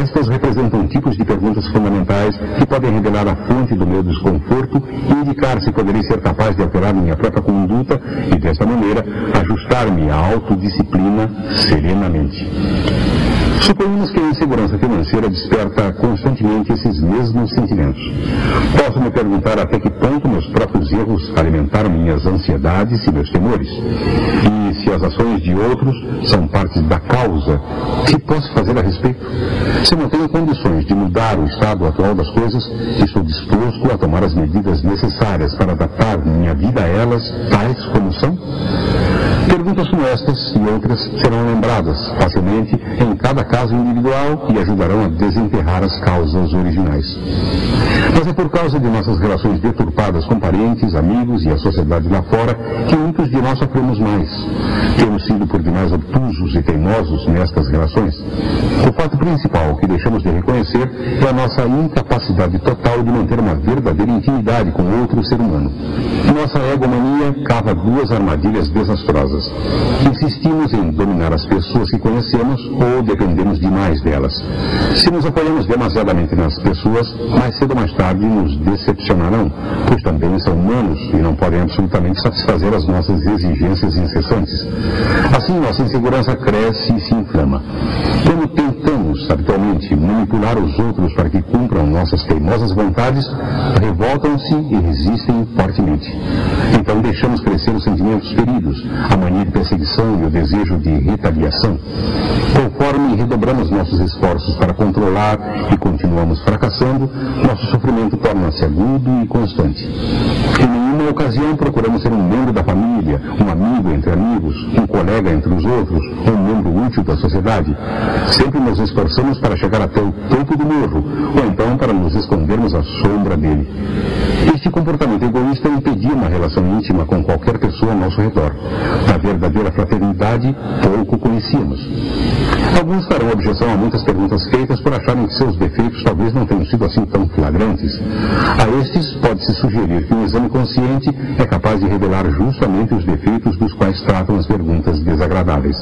Estas representam tipos de perguntas fundamentais que podem revelar a fonte do meu desconforto e indicar se poderei ser capaz de alterar minha própria conduta e, desta maneira, ajustar-me à autodisciplina serenamente. Suponhamos que a insegurança financeira desperta constantemente esses mesmos sentimentos. Posso me perguntar até que ponto meus próprios erros alimentaram minhas ansiedades e meus temores. E se as ações de outros são parte da causa, o que posso fazer a respeito? Se não tenho condições de mudar o estado atual das coisas, estou disposto a tomar as medidas necessárias para adaptar minha vida a elas, tais como são? Perguntas como estas e outras serão lembradas facilmente em cada caso individual e ajudarão a desenterrar as causas originais. Mas é por causa de nossas relações deturpadas com parentes, amigos e a sociedade lá fora que muitos de nós sofremos mais. Temos sido por demais obtusos e teimosos nestas relações. O fato principal que deixamos de reconhecer é a nossa incapacidade total de manter uma verdadeira intimidade com outro ser humano. Nossa egomania cava duas armadilhas desastrosas. Insistimos em dominar as pessoas que conhecemos ou dependemos demais delas. Se nos apoiamos demasiadamente nas pessoas, mais cedo ou mais tarde nos decepcionarão, pois também são humanos e não podem absolutamente satisfazer as nossas exigências incessantes. Assim, nossa insegurança cresce e se inflama. Quando tentamos, habitualmente, manipular os outros para que cumpram nossas teimosas vontades, revoltam-se e resistem fortemente. Então deixamos crescer os sentimentos feridos, a mania de perseguição e o desejo de retaliação. Conforme redobramos nossos esforços para controlar e continuamos fracassando, nosso sofrimento torna-se agudo e constante. Em nenhuma ocasião procuramos ser um membro da família, um amigo entre amigos, um colega entre os outros, um membro útil da sociedade. Sempre nos esforçamos para chegar até o topo do morro, ou então para nos escondermos à sombra dele. Este comportamento egoísta impedia uma relação íntima com qualquer pessoa ao nosso redor. Da verdadeira fraternidade, pouco conhecíamos. Alguns farão objeção a muitas perguntas feitas por acharem que seus defeitos talvez não tenham sido assim tão flagrantes. A estes pode-se sugerir que um exame consciente é capaz de revelar justamente os defeitos dos quais tratam as perguntas desagradáveis.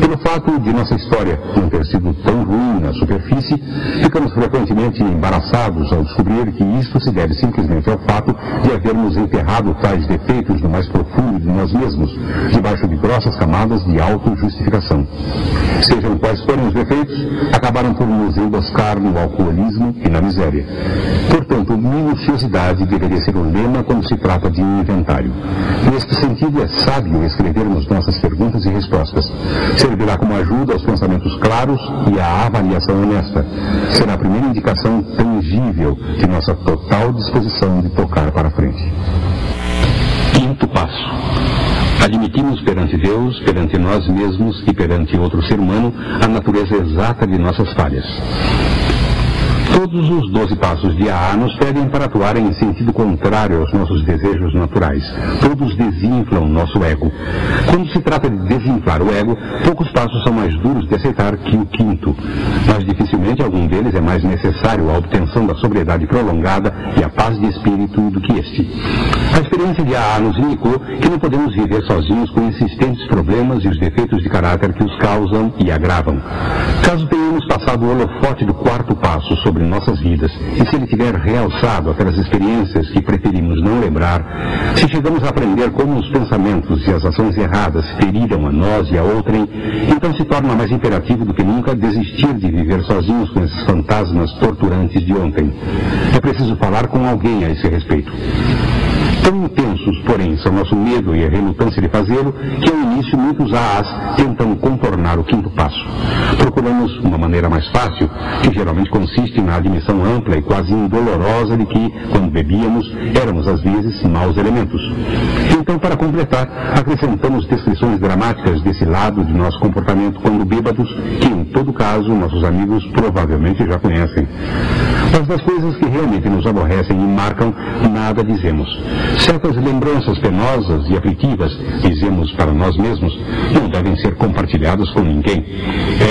Pelo fato de nossa história não ter sido tão ruim na superfície, ficamos frequentemente embaraçados ao descobrir que isto se deve simplesmente ao fato de havermos enterrado tais defeitos no mais profundo de nós mesmos, debaixo de grossas camadas de auto-justificação. Sejam quais forem os defeitos, acabaram por nos emboscar no alcoolismo e na miséria. Portanto, minuciosidade deveria ser o lema quando se trata de um inventário. Neste sentido, é sábio escrevermos nossas perguntas e respostas. Servirá como ajuda aos pensamentos claros e à avaliação honesta. Será a primeira indicação tangível de nossa total disposição de tocar para frente. Quinto passo. Admitimos perante Deus, perante nós mesmos e perante outro ser humano a natureza exata de nossas falhas. Todos os doze passos de AA nos pedem para atuar em sentido contrário aos nossos desejos naturais. Todos desinflam nosso ego. Quando se trata de desinflar o ego, poucos passos são mais duros de aceitar que o quinto. Mas dificilmente algum deles é mais necessário à obtenção da sobriedade prolongada e a paz de espírito do que este. A experiência de AA nos indicou que não podemos viver sozinhos com insistentes problemas e os defeitos de caráter que os causam e agravam. Caso tenhamos passado o holofote do quarto passo sobre nossas vidas, e se ele tiver realçado aquelas experiências que preferimos não lembrar, se chegamos a aprender como os pensamentos e as ações erradas feriram a nós e a outrem, então se torna mais imperativo do que nunca desistir de viver sozinhos com esses fantasmas torturantes de ontem. É preciso falar com alguém a esse respeito. Tão intensos, porém, são nosso medo e a relutância de fazê-lo, que ao início muitos AAs tentam contornar o quinto passo. Procuramos uma maneira mais fácil, que geralmente consiste na admissão ampla e quase indolorosa de que, quando bebíamos, éramos às vezes maus elementos. Então, para completar, acrescentamos descrições dramáticas desse lado de nosso comportamento quando bêbados, que em todo caso nossos amigos provavelmente já conhecem. Mas das coisas que realmente nos aborrecem e marcam, nada dizemos. Certas lembranças penosas e aflitivas, dizemos para nós mesmos, não devem ser compartilhadas com ninguém.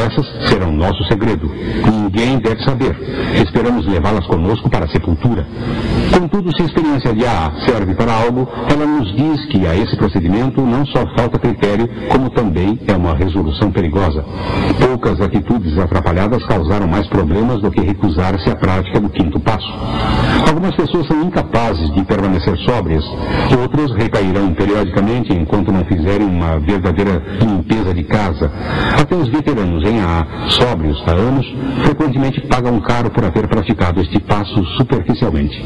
Essas serão nosso segredo. Ninguém deve saber. Esperamos levá-las conosco para a sepultura. Contudo, se a experiência de AA serve para algo, ela nos diz que a esse procedimento não só falta critério, como também é uma resolução perigosa. Poucas atitudes atrapalhadas causaram mais problemas do que recusar-se à prática do quinto passo. Algumas pessoas são incapazes de permanecer sóbrias, outras recairão periodicamente enquanto não fizerem uma verdadeira limpeza de casa. Até os veteranos em AA, sóbrios há anos, frequentemente pagam caro por haver praticado este passo superficialmente.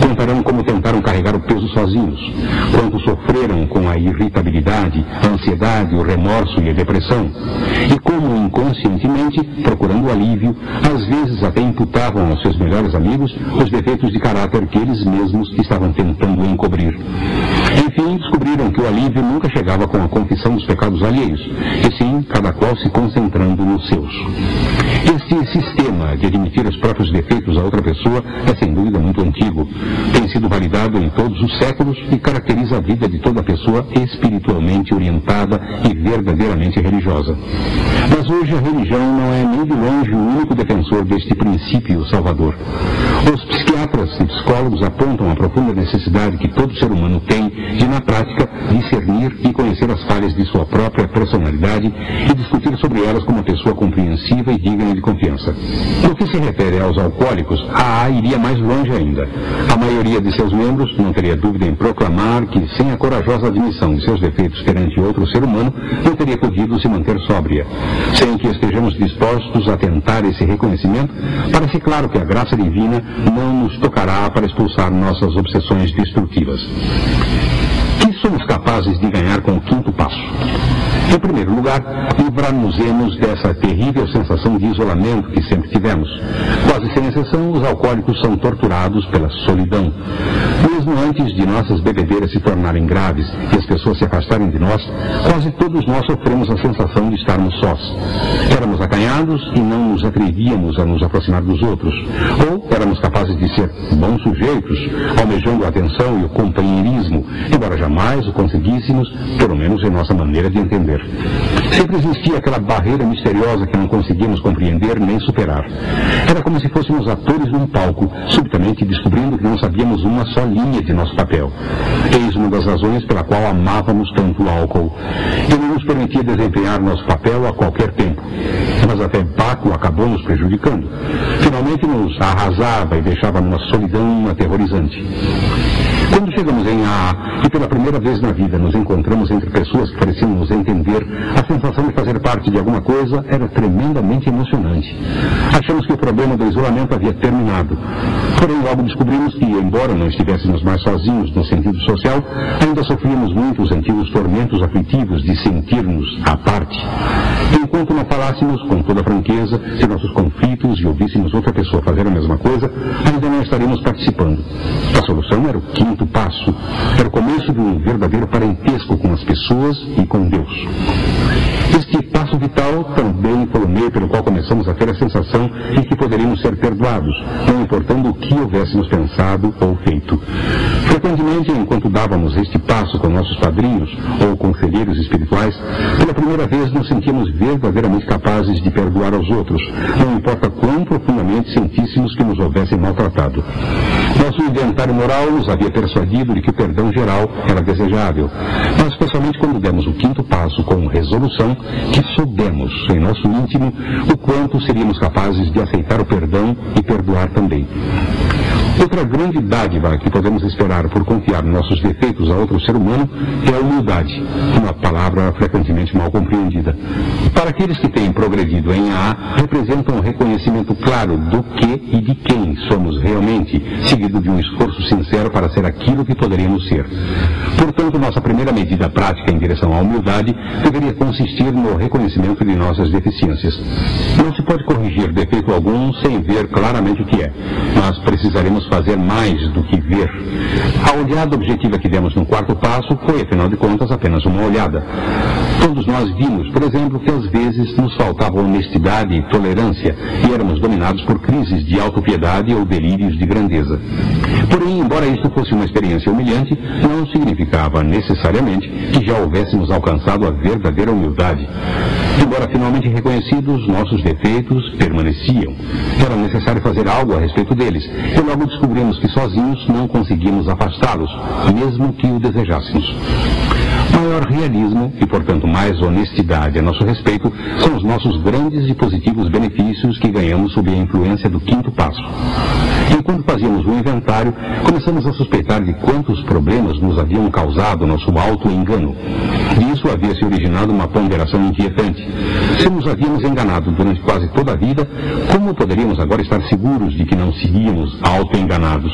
Contarão como tentaram carregar o peso sozinhos, quanto sofreram com a irritabilidade, a ansiedade, o remorso e a depressão, e como inconscientemente, procurando alívio, às vezes até imputavam aos seus melhores amigos os defeitos de caráter que eles mesmos estavam tentando encobrir. Enfim, descobriram que o alívio nunca chegava com a confissão dos pecados alheios, e sim cada qual se concentrando nos seus. Este sistema de admitir os próprios defeitos a outra pessoa é sem dúvida muito antigo. Tem sido validado em todos os séculos e caracteriza a vida de toda pessoa espiritualmente orientada e verdadeiramente religiosa. Mas hoje a religião não é nem de longe o único defensor deste princípio salvador. Os psiquiatras e psicólogos apontam a profunda necessidade que todo ser humano tem de, na prática, discernir e conhecer as falhas de sua própria personalidade e discutir sobre elas com uma pessoa compreensiva e digna de confiança. No que se refere aos alcoólicos, a AA iria mais longe ainda. A maioria de seus membros não teria dúvida em proclamar que, sem a corajosa admissão de seus defeitos perante outro ser humano, não teria podido se manter sóbria. Sem que estejamos dispostos a tentar esse reconhecimento, parece claro que a graça divina não nos tocará para expulsar nossas obsessões destrutivas. Que somos capazes de ganhar com o quinto passo? Em primeiro lugar, livrar-nos-emos dessa terrível sensação de isolamento que sempre tivemos. Quase sem exceção, os alcoólicos são torturados pela solidão. Mesmo antes de nossas bebedeiras se tornarem graves e as pessoas se afastarem de nós, quase todos nós sofremos a sensação de estarmos sós. Éramos acanhados e não nos atrevíamos a nos aproximar dos outros. Ou éramos capazes de ser bons sujeitos, almejando a atenção e o companheirismo, embora jamais o conseguíssemos, pelo menos em nossa maneira de entender. Sempre existia aquela barreira misteriosa que não conseguíamos compreender nem superar. Era como se fôssemos atores num palco, subitamente descobrindo que não sabíamos uma só linha de nosso papel. Eis uma das razões pela qual amávamos tanto o álcool. Ele nos permitia desempenhar nosso papel a qualquer tempo. Mas até Baco acabou nos prejudicando. Finalmente nos arrasava e deixava numa solidão aterrorizante. Quando chegamos em AA e pela primeira vez na vida nos encontramos entre pessoas que pareciam nos entender, a sensação de fazer parte de alguma coisa era tremendamente emocionante. Achamos que o problema do isolamento havia terminado. Porém, logo descobrimos que, embora não estivéssemos mais sozinhos no sentido social, ainda sofríamos muito os antigos tormentos aflitivos de sentir-nos à parte. Enquanto não falássemos com toda franqueza de nossos conflitos e ouvíssemos outra pessoa fazer a mesma coisa, ainda não estaríamos participando. A solução era o quinto passo. Era o começo de um verdadeiro parentesco com as pessoas e com Deus. Este passo vital também foi pelo qual começamos a ter a sensação de que poderíamos ser perdoados, não importando o que houvéssemos pensado ou feito. Frequentemente, enquanto dávamos este passo com nossos padrinhos ou conselheiros espirituais, pela primeira vez nos sentíamos verdadeiramente capazes de perdoar aos outros, não importa quão profundamente sentíssemos que nos houvessem maltratado. Nosso inventário moral nos havia persuadido de que o perdão geral era desejável, mas especialmente quando demos o quinto passo com resolução, que soubemos em nosso íntimo o quanto seríamos capazes de aceitar o perdão e perdoar também. Outra grande dádiva que podemos esperar por confiar nossos defeitos a outro ser humano é a humildade, uma palavra frequentemente mal compreendida. Para aqueles que têm progredido em A, representa um reconhecimento claro do que e de quem somos realmente, seguido de um esforço sincero para ser aquilo que poderíamos ser. Portanto, nossa primeira medida prática em direção à humildade deveria consistir no reconhecimento de nossas deficiências. Não se pode corrigir defeito algum sem ver claramente o que é, mas precisaremos fazer mais do que ver. A olhada objetiva que demos no quarto passo foi, afinal de contas, apenas uma olhada. Todos nós vimos, por exemplo, que às vezes nos faltava honestidade e tolerância e éramos dominados por crises de autopiedade ou delírios de grandeza. Porém, embora isto fosse uma experiência humilhante, não significava necessariamente que já houvéssemos alcançado a verdadeira humildade. Embora finalmente reconhecidos, nossos defeitos permaneciam. Era necessário fazer algo a respeito deles, e logo descobrimos que sozinhos não conseguimos afastá-los, mesmo que o desejássemos. Maior realismo e, portanto, mais honestidade a nosso respeito são os nossos grandes e positivos benefícios que ganhamos sob a influência do quinto passo. Enquanto fazíamos o inventário, começamos a suspeitar de quantos problemas nos haviam causado nosso auto-engano. Disso havia se originado uma ponderação inquietante. Se nos havíamos enganado durante quase toda a vida, como poderíamos agora estar seguros de que não seguíamos auto-enganados?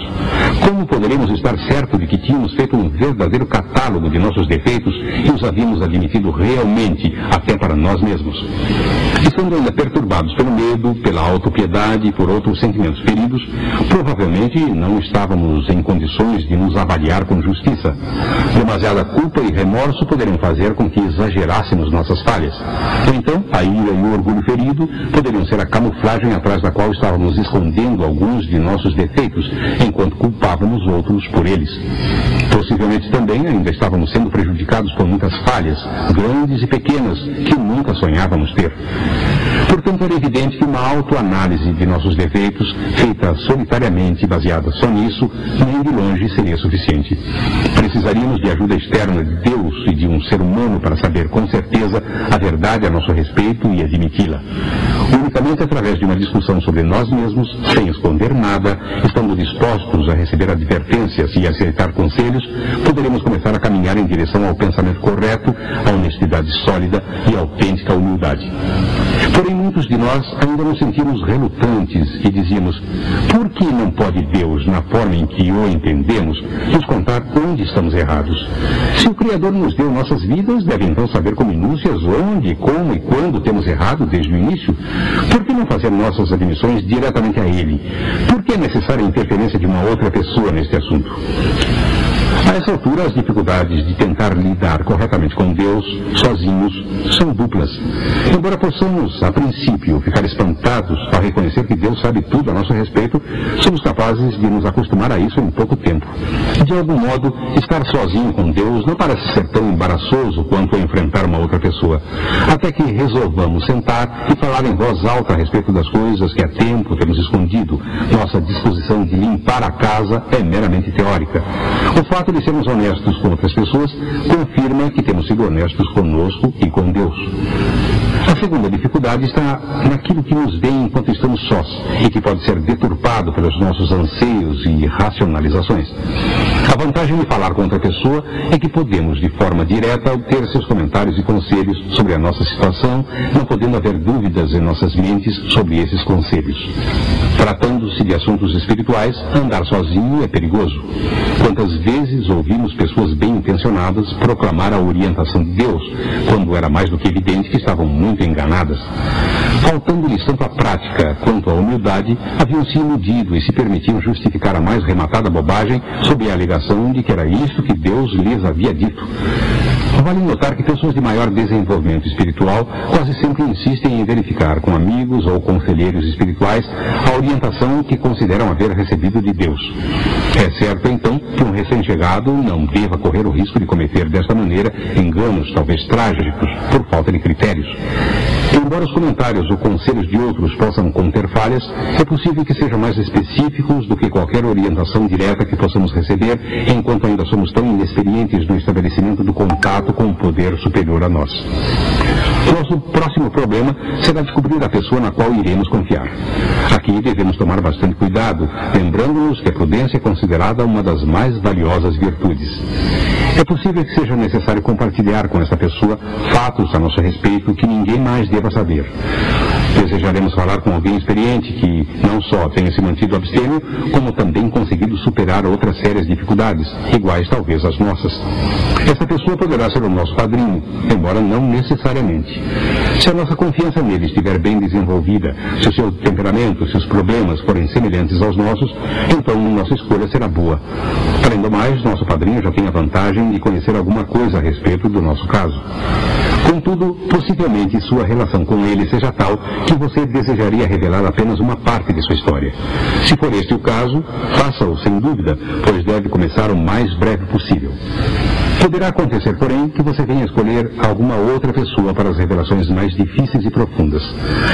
Como poderíamos estar certos de que tínhamos feito um verdadeiro catálogo de nossos defeitos e os havíamos admitido realmente, até para nós mesmos? Estando ainda perturbados pelo medo, pela autopiedade e por outros sentimentos feridos, provavelmente não estávamos em condições de nos avaliar com justiça. Demasiada culpa e remorso poderiam fazer com que exagerássemos nossas falhas. Ou então, a ira e o orgulho ferido poderiam ser a camuflagem atrás da qual estávamos escondendo alguns de nossos defeitos, enquanto culpávamos outros por eles. Possivelmente também ainda estávamos sendo prejudicados por muitas falhas, grandes e pequenas, que nunca sonhávamos ter. Portanto, era evidente que uma autoanálise de nossos defeitos, feita solitariamente e baseada só nisso, nem de longe seria suficiente. Precisaríamos de ajuda externa de Deus e de um ser humano para saber com certeza a verdade a nosso respeito e admiti-la. Unicamente através de uma discussão sobre nós mesmos, sem esconder nada, estando dispostos a receber advertências e aceitar conselhos, poderemos começar a caminhar em direção ao pensamento correto, à honestidade sólida e autêntica humildade. Porém, muitos de nós ainda nos sentimos relutantes e dizíamos: por que não pode Deus, na forma em que o entendemos, nos contar onde estamos errados? Se o Criador nos deu nossas vidas, deve então saber com minúcias onde, como e quando temos errado desde o início? Por que não fazer nossas admissões diretamente a Ele? Por que é necessária a interferência de uma outra pessoa neste assunto? A essa altura, as dificuldades de tentar lidar corretamente com Deus, sozinhos, são duplas. Embora possamos, a princípio, ficar espantados ao reconhecer que Deus sabe tudo a nosso respeito, somos capazes de nos acostumar a isso em pouco tempo. De algum modo, estar sozinho com Deus não parece ser tão embaraçoso quanto enfrentar uma outra pessoa. Até que resolvamos sentar e falar em voz alta a respeito das coisas que há tempo temos escondido. Nossa disposição de limpar a casa é meramente teórica. O fato de sermos honestos com outras pessoas confirma que temos sido honestos conosco e com Deus. A segunda dificuldade está naquilo que nos vem enquanto estamos sós e que pode ser deturpado pelos nossos anseios e racionalizações. A vantagem de falar com outra pessoa é que podemos, de forma direta, obter seus comentários e conselhos sobre a nossa situação, não podendo haver dúvidas em nossas mentes sobre esses conselhos. Tratando-se de assuntos espirituais, andar sozinho é perigoso. Quantas vezes ouvimos pessoas bem intencionadas proclamar a orientação de Deus, quando era mais do que evidente que estavam muito enganadas. Faltando-lhes tanto a prática quanto a humildade, haviam se iludido e se permitiam justificar a mais rematada bobagem sob a alegação de que era isso que Deus lhes havia dito. Vale notar que pessoas de maior desenvolvimento espiritual quase sempre insistem em verificar com amigos ou conselheiros espirituais a orientação que consideram haver recebido de Deus. É certo, então, que um recém-chegado não deva correr o risco de cometer desta maneira enganos, talvez trágicos, por falta de critérios. Embora os comentários ou conselhos de outros possam conter falhas, é possível que sejam mais específicos do que qualquer orientação direta que possamos receber, enquanto ainda somos tão inexperientes no estabelecimento do contato com o poder superior a nós. Nosso próximo problema será descobrir a pessoa na qual iremos confiar. Aqui devemos tomar bastante cuidado, lembrando-nos que a prudência é considerada uma das mais valiosas virtudes. É possível que seja necessário compartilhar com essa pessoa fatos a nosso respeito que ninguém mais deva saber. Desejaremos falar com alguém experiente que não só tenha se mantido abstêmio, como também conseguido superar outras sérias dificuldades, iguais talvez às nossas. Essa pessoa poderá ser o nosso padrinho, embora não necessariamente. Se a nossa confiança nele estiver bem desenvolvida, se o seu temperamento, se os problemas forem semelhantes aos nossos, então nossa escolha será boa. Além do mais, nosso padrinho já tem a vantagem de conhecer alguma coisa a respeito do nosso caso. Contudo, possivelmente sua relação com ele seja tal que você desejaria revelar apenas uma parte de sua história. Se for este o caso, faça-o sem dúvida, pois deve começar o mais breve possível. Poderá acontecer, porém, que você venha escolher alguma outra pessoa para as revelações mais difíceis e profundas.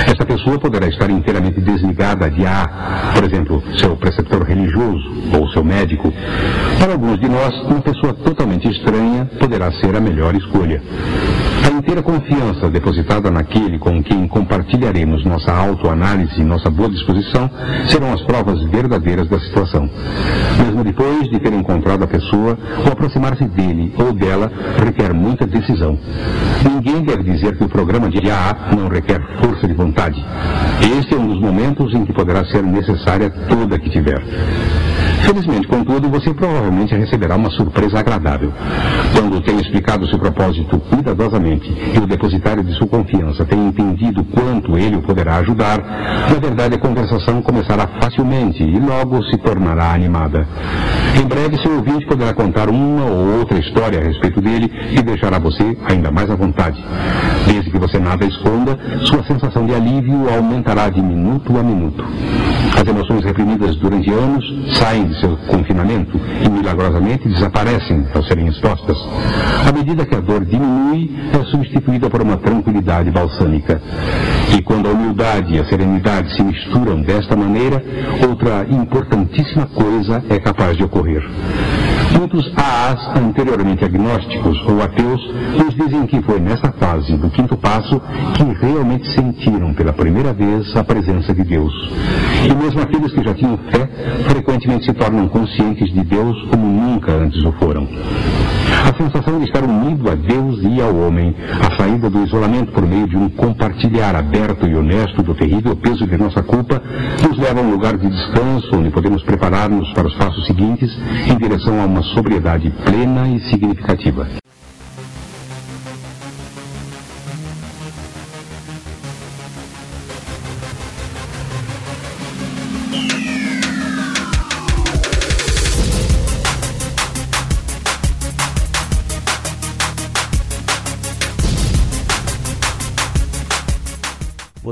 Esta pessoa poderá estar inteiramente desligada de A, por exemplo, seu preceptor religioso ou seu médico. Para alguns de nós, uma pessoa totalmente estranha poderá ser a melhor escolha. A inteira confiança depositada naquele com quem compartilharemos nossa autoanálise e nossa boa disposição serão as provas verdadeiras da situação. Mesmo depois de ter encontrado a pessoa, o aproximar-se dele ou dela requer muita decisão. Ninguém deve dizer que o programa de AA não requer força de vontade. Este é um dos momentos em que poderá ser necessária toda que tiver. Felizmente, contudo, você provavelmente receberá uma surpresa agradável. Quando tem explicado seu propósito cuidadosamente e o depositário de sua confiança tem entendido quanto ele o poderá ajudar, na verdade a conversação começará facilmente e logo se tornará animada. Em breve, seu ouvinte poderá contar uma ou outra história a respeito dele e deixará você ainda mais à vontade. Desde que você nada esconda, sua sensação de alívio aumentará de minuto a minuto. As emoções reprimidas durante anos saem seu confinamento e milagrosamente desaparecem ao serem expostas. À medida que a dor diminui, é substituída por uma tranquilidade balsâmica. E quando a humildade e a serenidade se misturam desta maneira, outra importantíssima coisa é capaz de ocorrer. Muitos AAs anteriormente agnósticos ou ateus nos dizem que foi nessa fase do quinto passo que realmente sentiram pela primeira vez a presença de Deus. E mesmo aqueles que já tinham fé frequentemente se tornam conscientes de Deus como nunca antes o foram. A sensação de estar unido a Deus e ao homem, a saída do isolamento por meio de um compartilhar aberto e honesto do terrível peso de nossa culpa, nos leva a um lugar de descanso onde podemos preparar-nos para os passos seguintes em direção a uma sobriedade plena e significativa.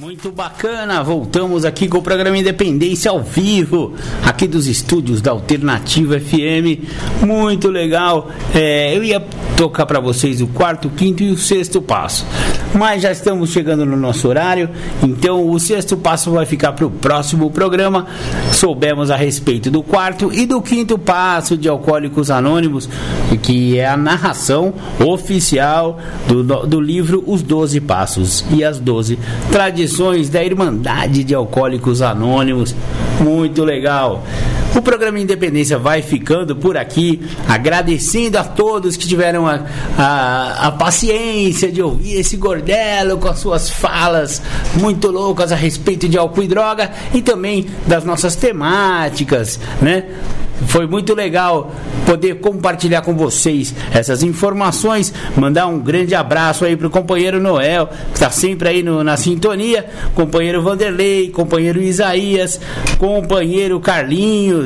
Muito bacana, voltamos aqui com o programa Independência ao vivo, aqui dos estúdios da Alternativa FM. Muito legal. É, eu ia tocar para vocês o quarto, quinto e o sexto passo, mas já estamos chegando no nosso horário, então o sexto passo vai ficar para o próximo programa. Soubemos a respeito do quarto e do quinto passo de Alcoólicos Anônimos, que é a narração oficial do, do livro Os Doze Passos e as Doze Tradições da Irmandade de Alcoólicos Anônimos. Muito legal. O programa Independência vai ficando por aqui, agradecendo a todos que tiveram a, a, a paciência de ouvir esse gordelo com as suas falas muito loucas a respeito de álcool e droga e também das nossas temáticas, né? Foi muito legal poder compartilhar com vocês essas informações. Mandar um grande abraço aí pro companheiro Noel, que está sempre aí no, na sintonia. Companheiro Vanderlei, companheiro Isaías, companheiro Carlinhos,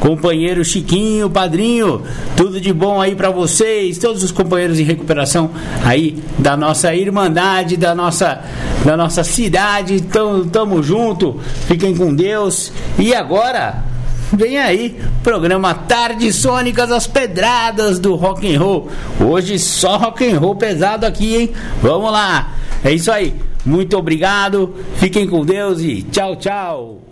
companheiro Chiquinho, padrinho. Tudo de bom aí para vocês, todos os companheiros em recuperação aí da nossa irmandade, da nossa, da nossa cidade. Então, tamo junto. Fiquem com Deus. E agora Vem aí, programa Tarde Sônicas as pedradas do rock and roll. Hoje só rock and roll pesado aqui, hein? Vamos lá. É isso aí. Muito obrigado. Fiquem com Deus e tchau, tchau.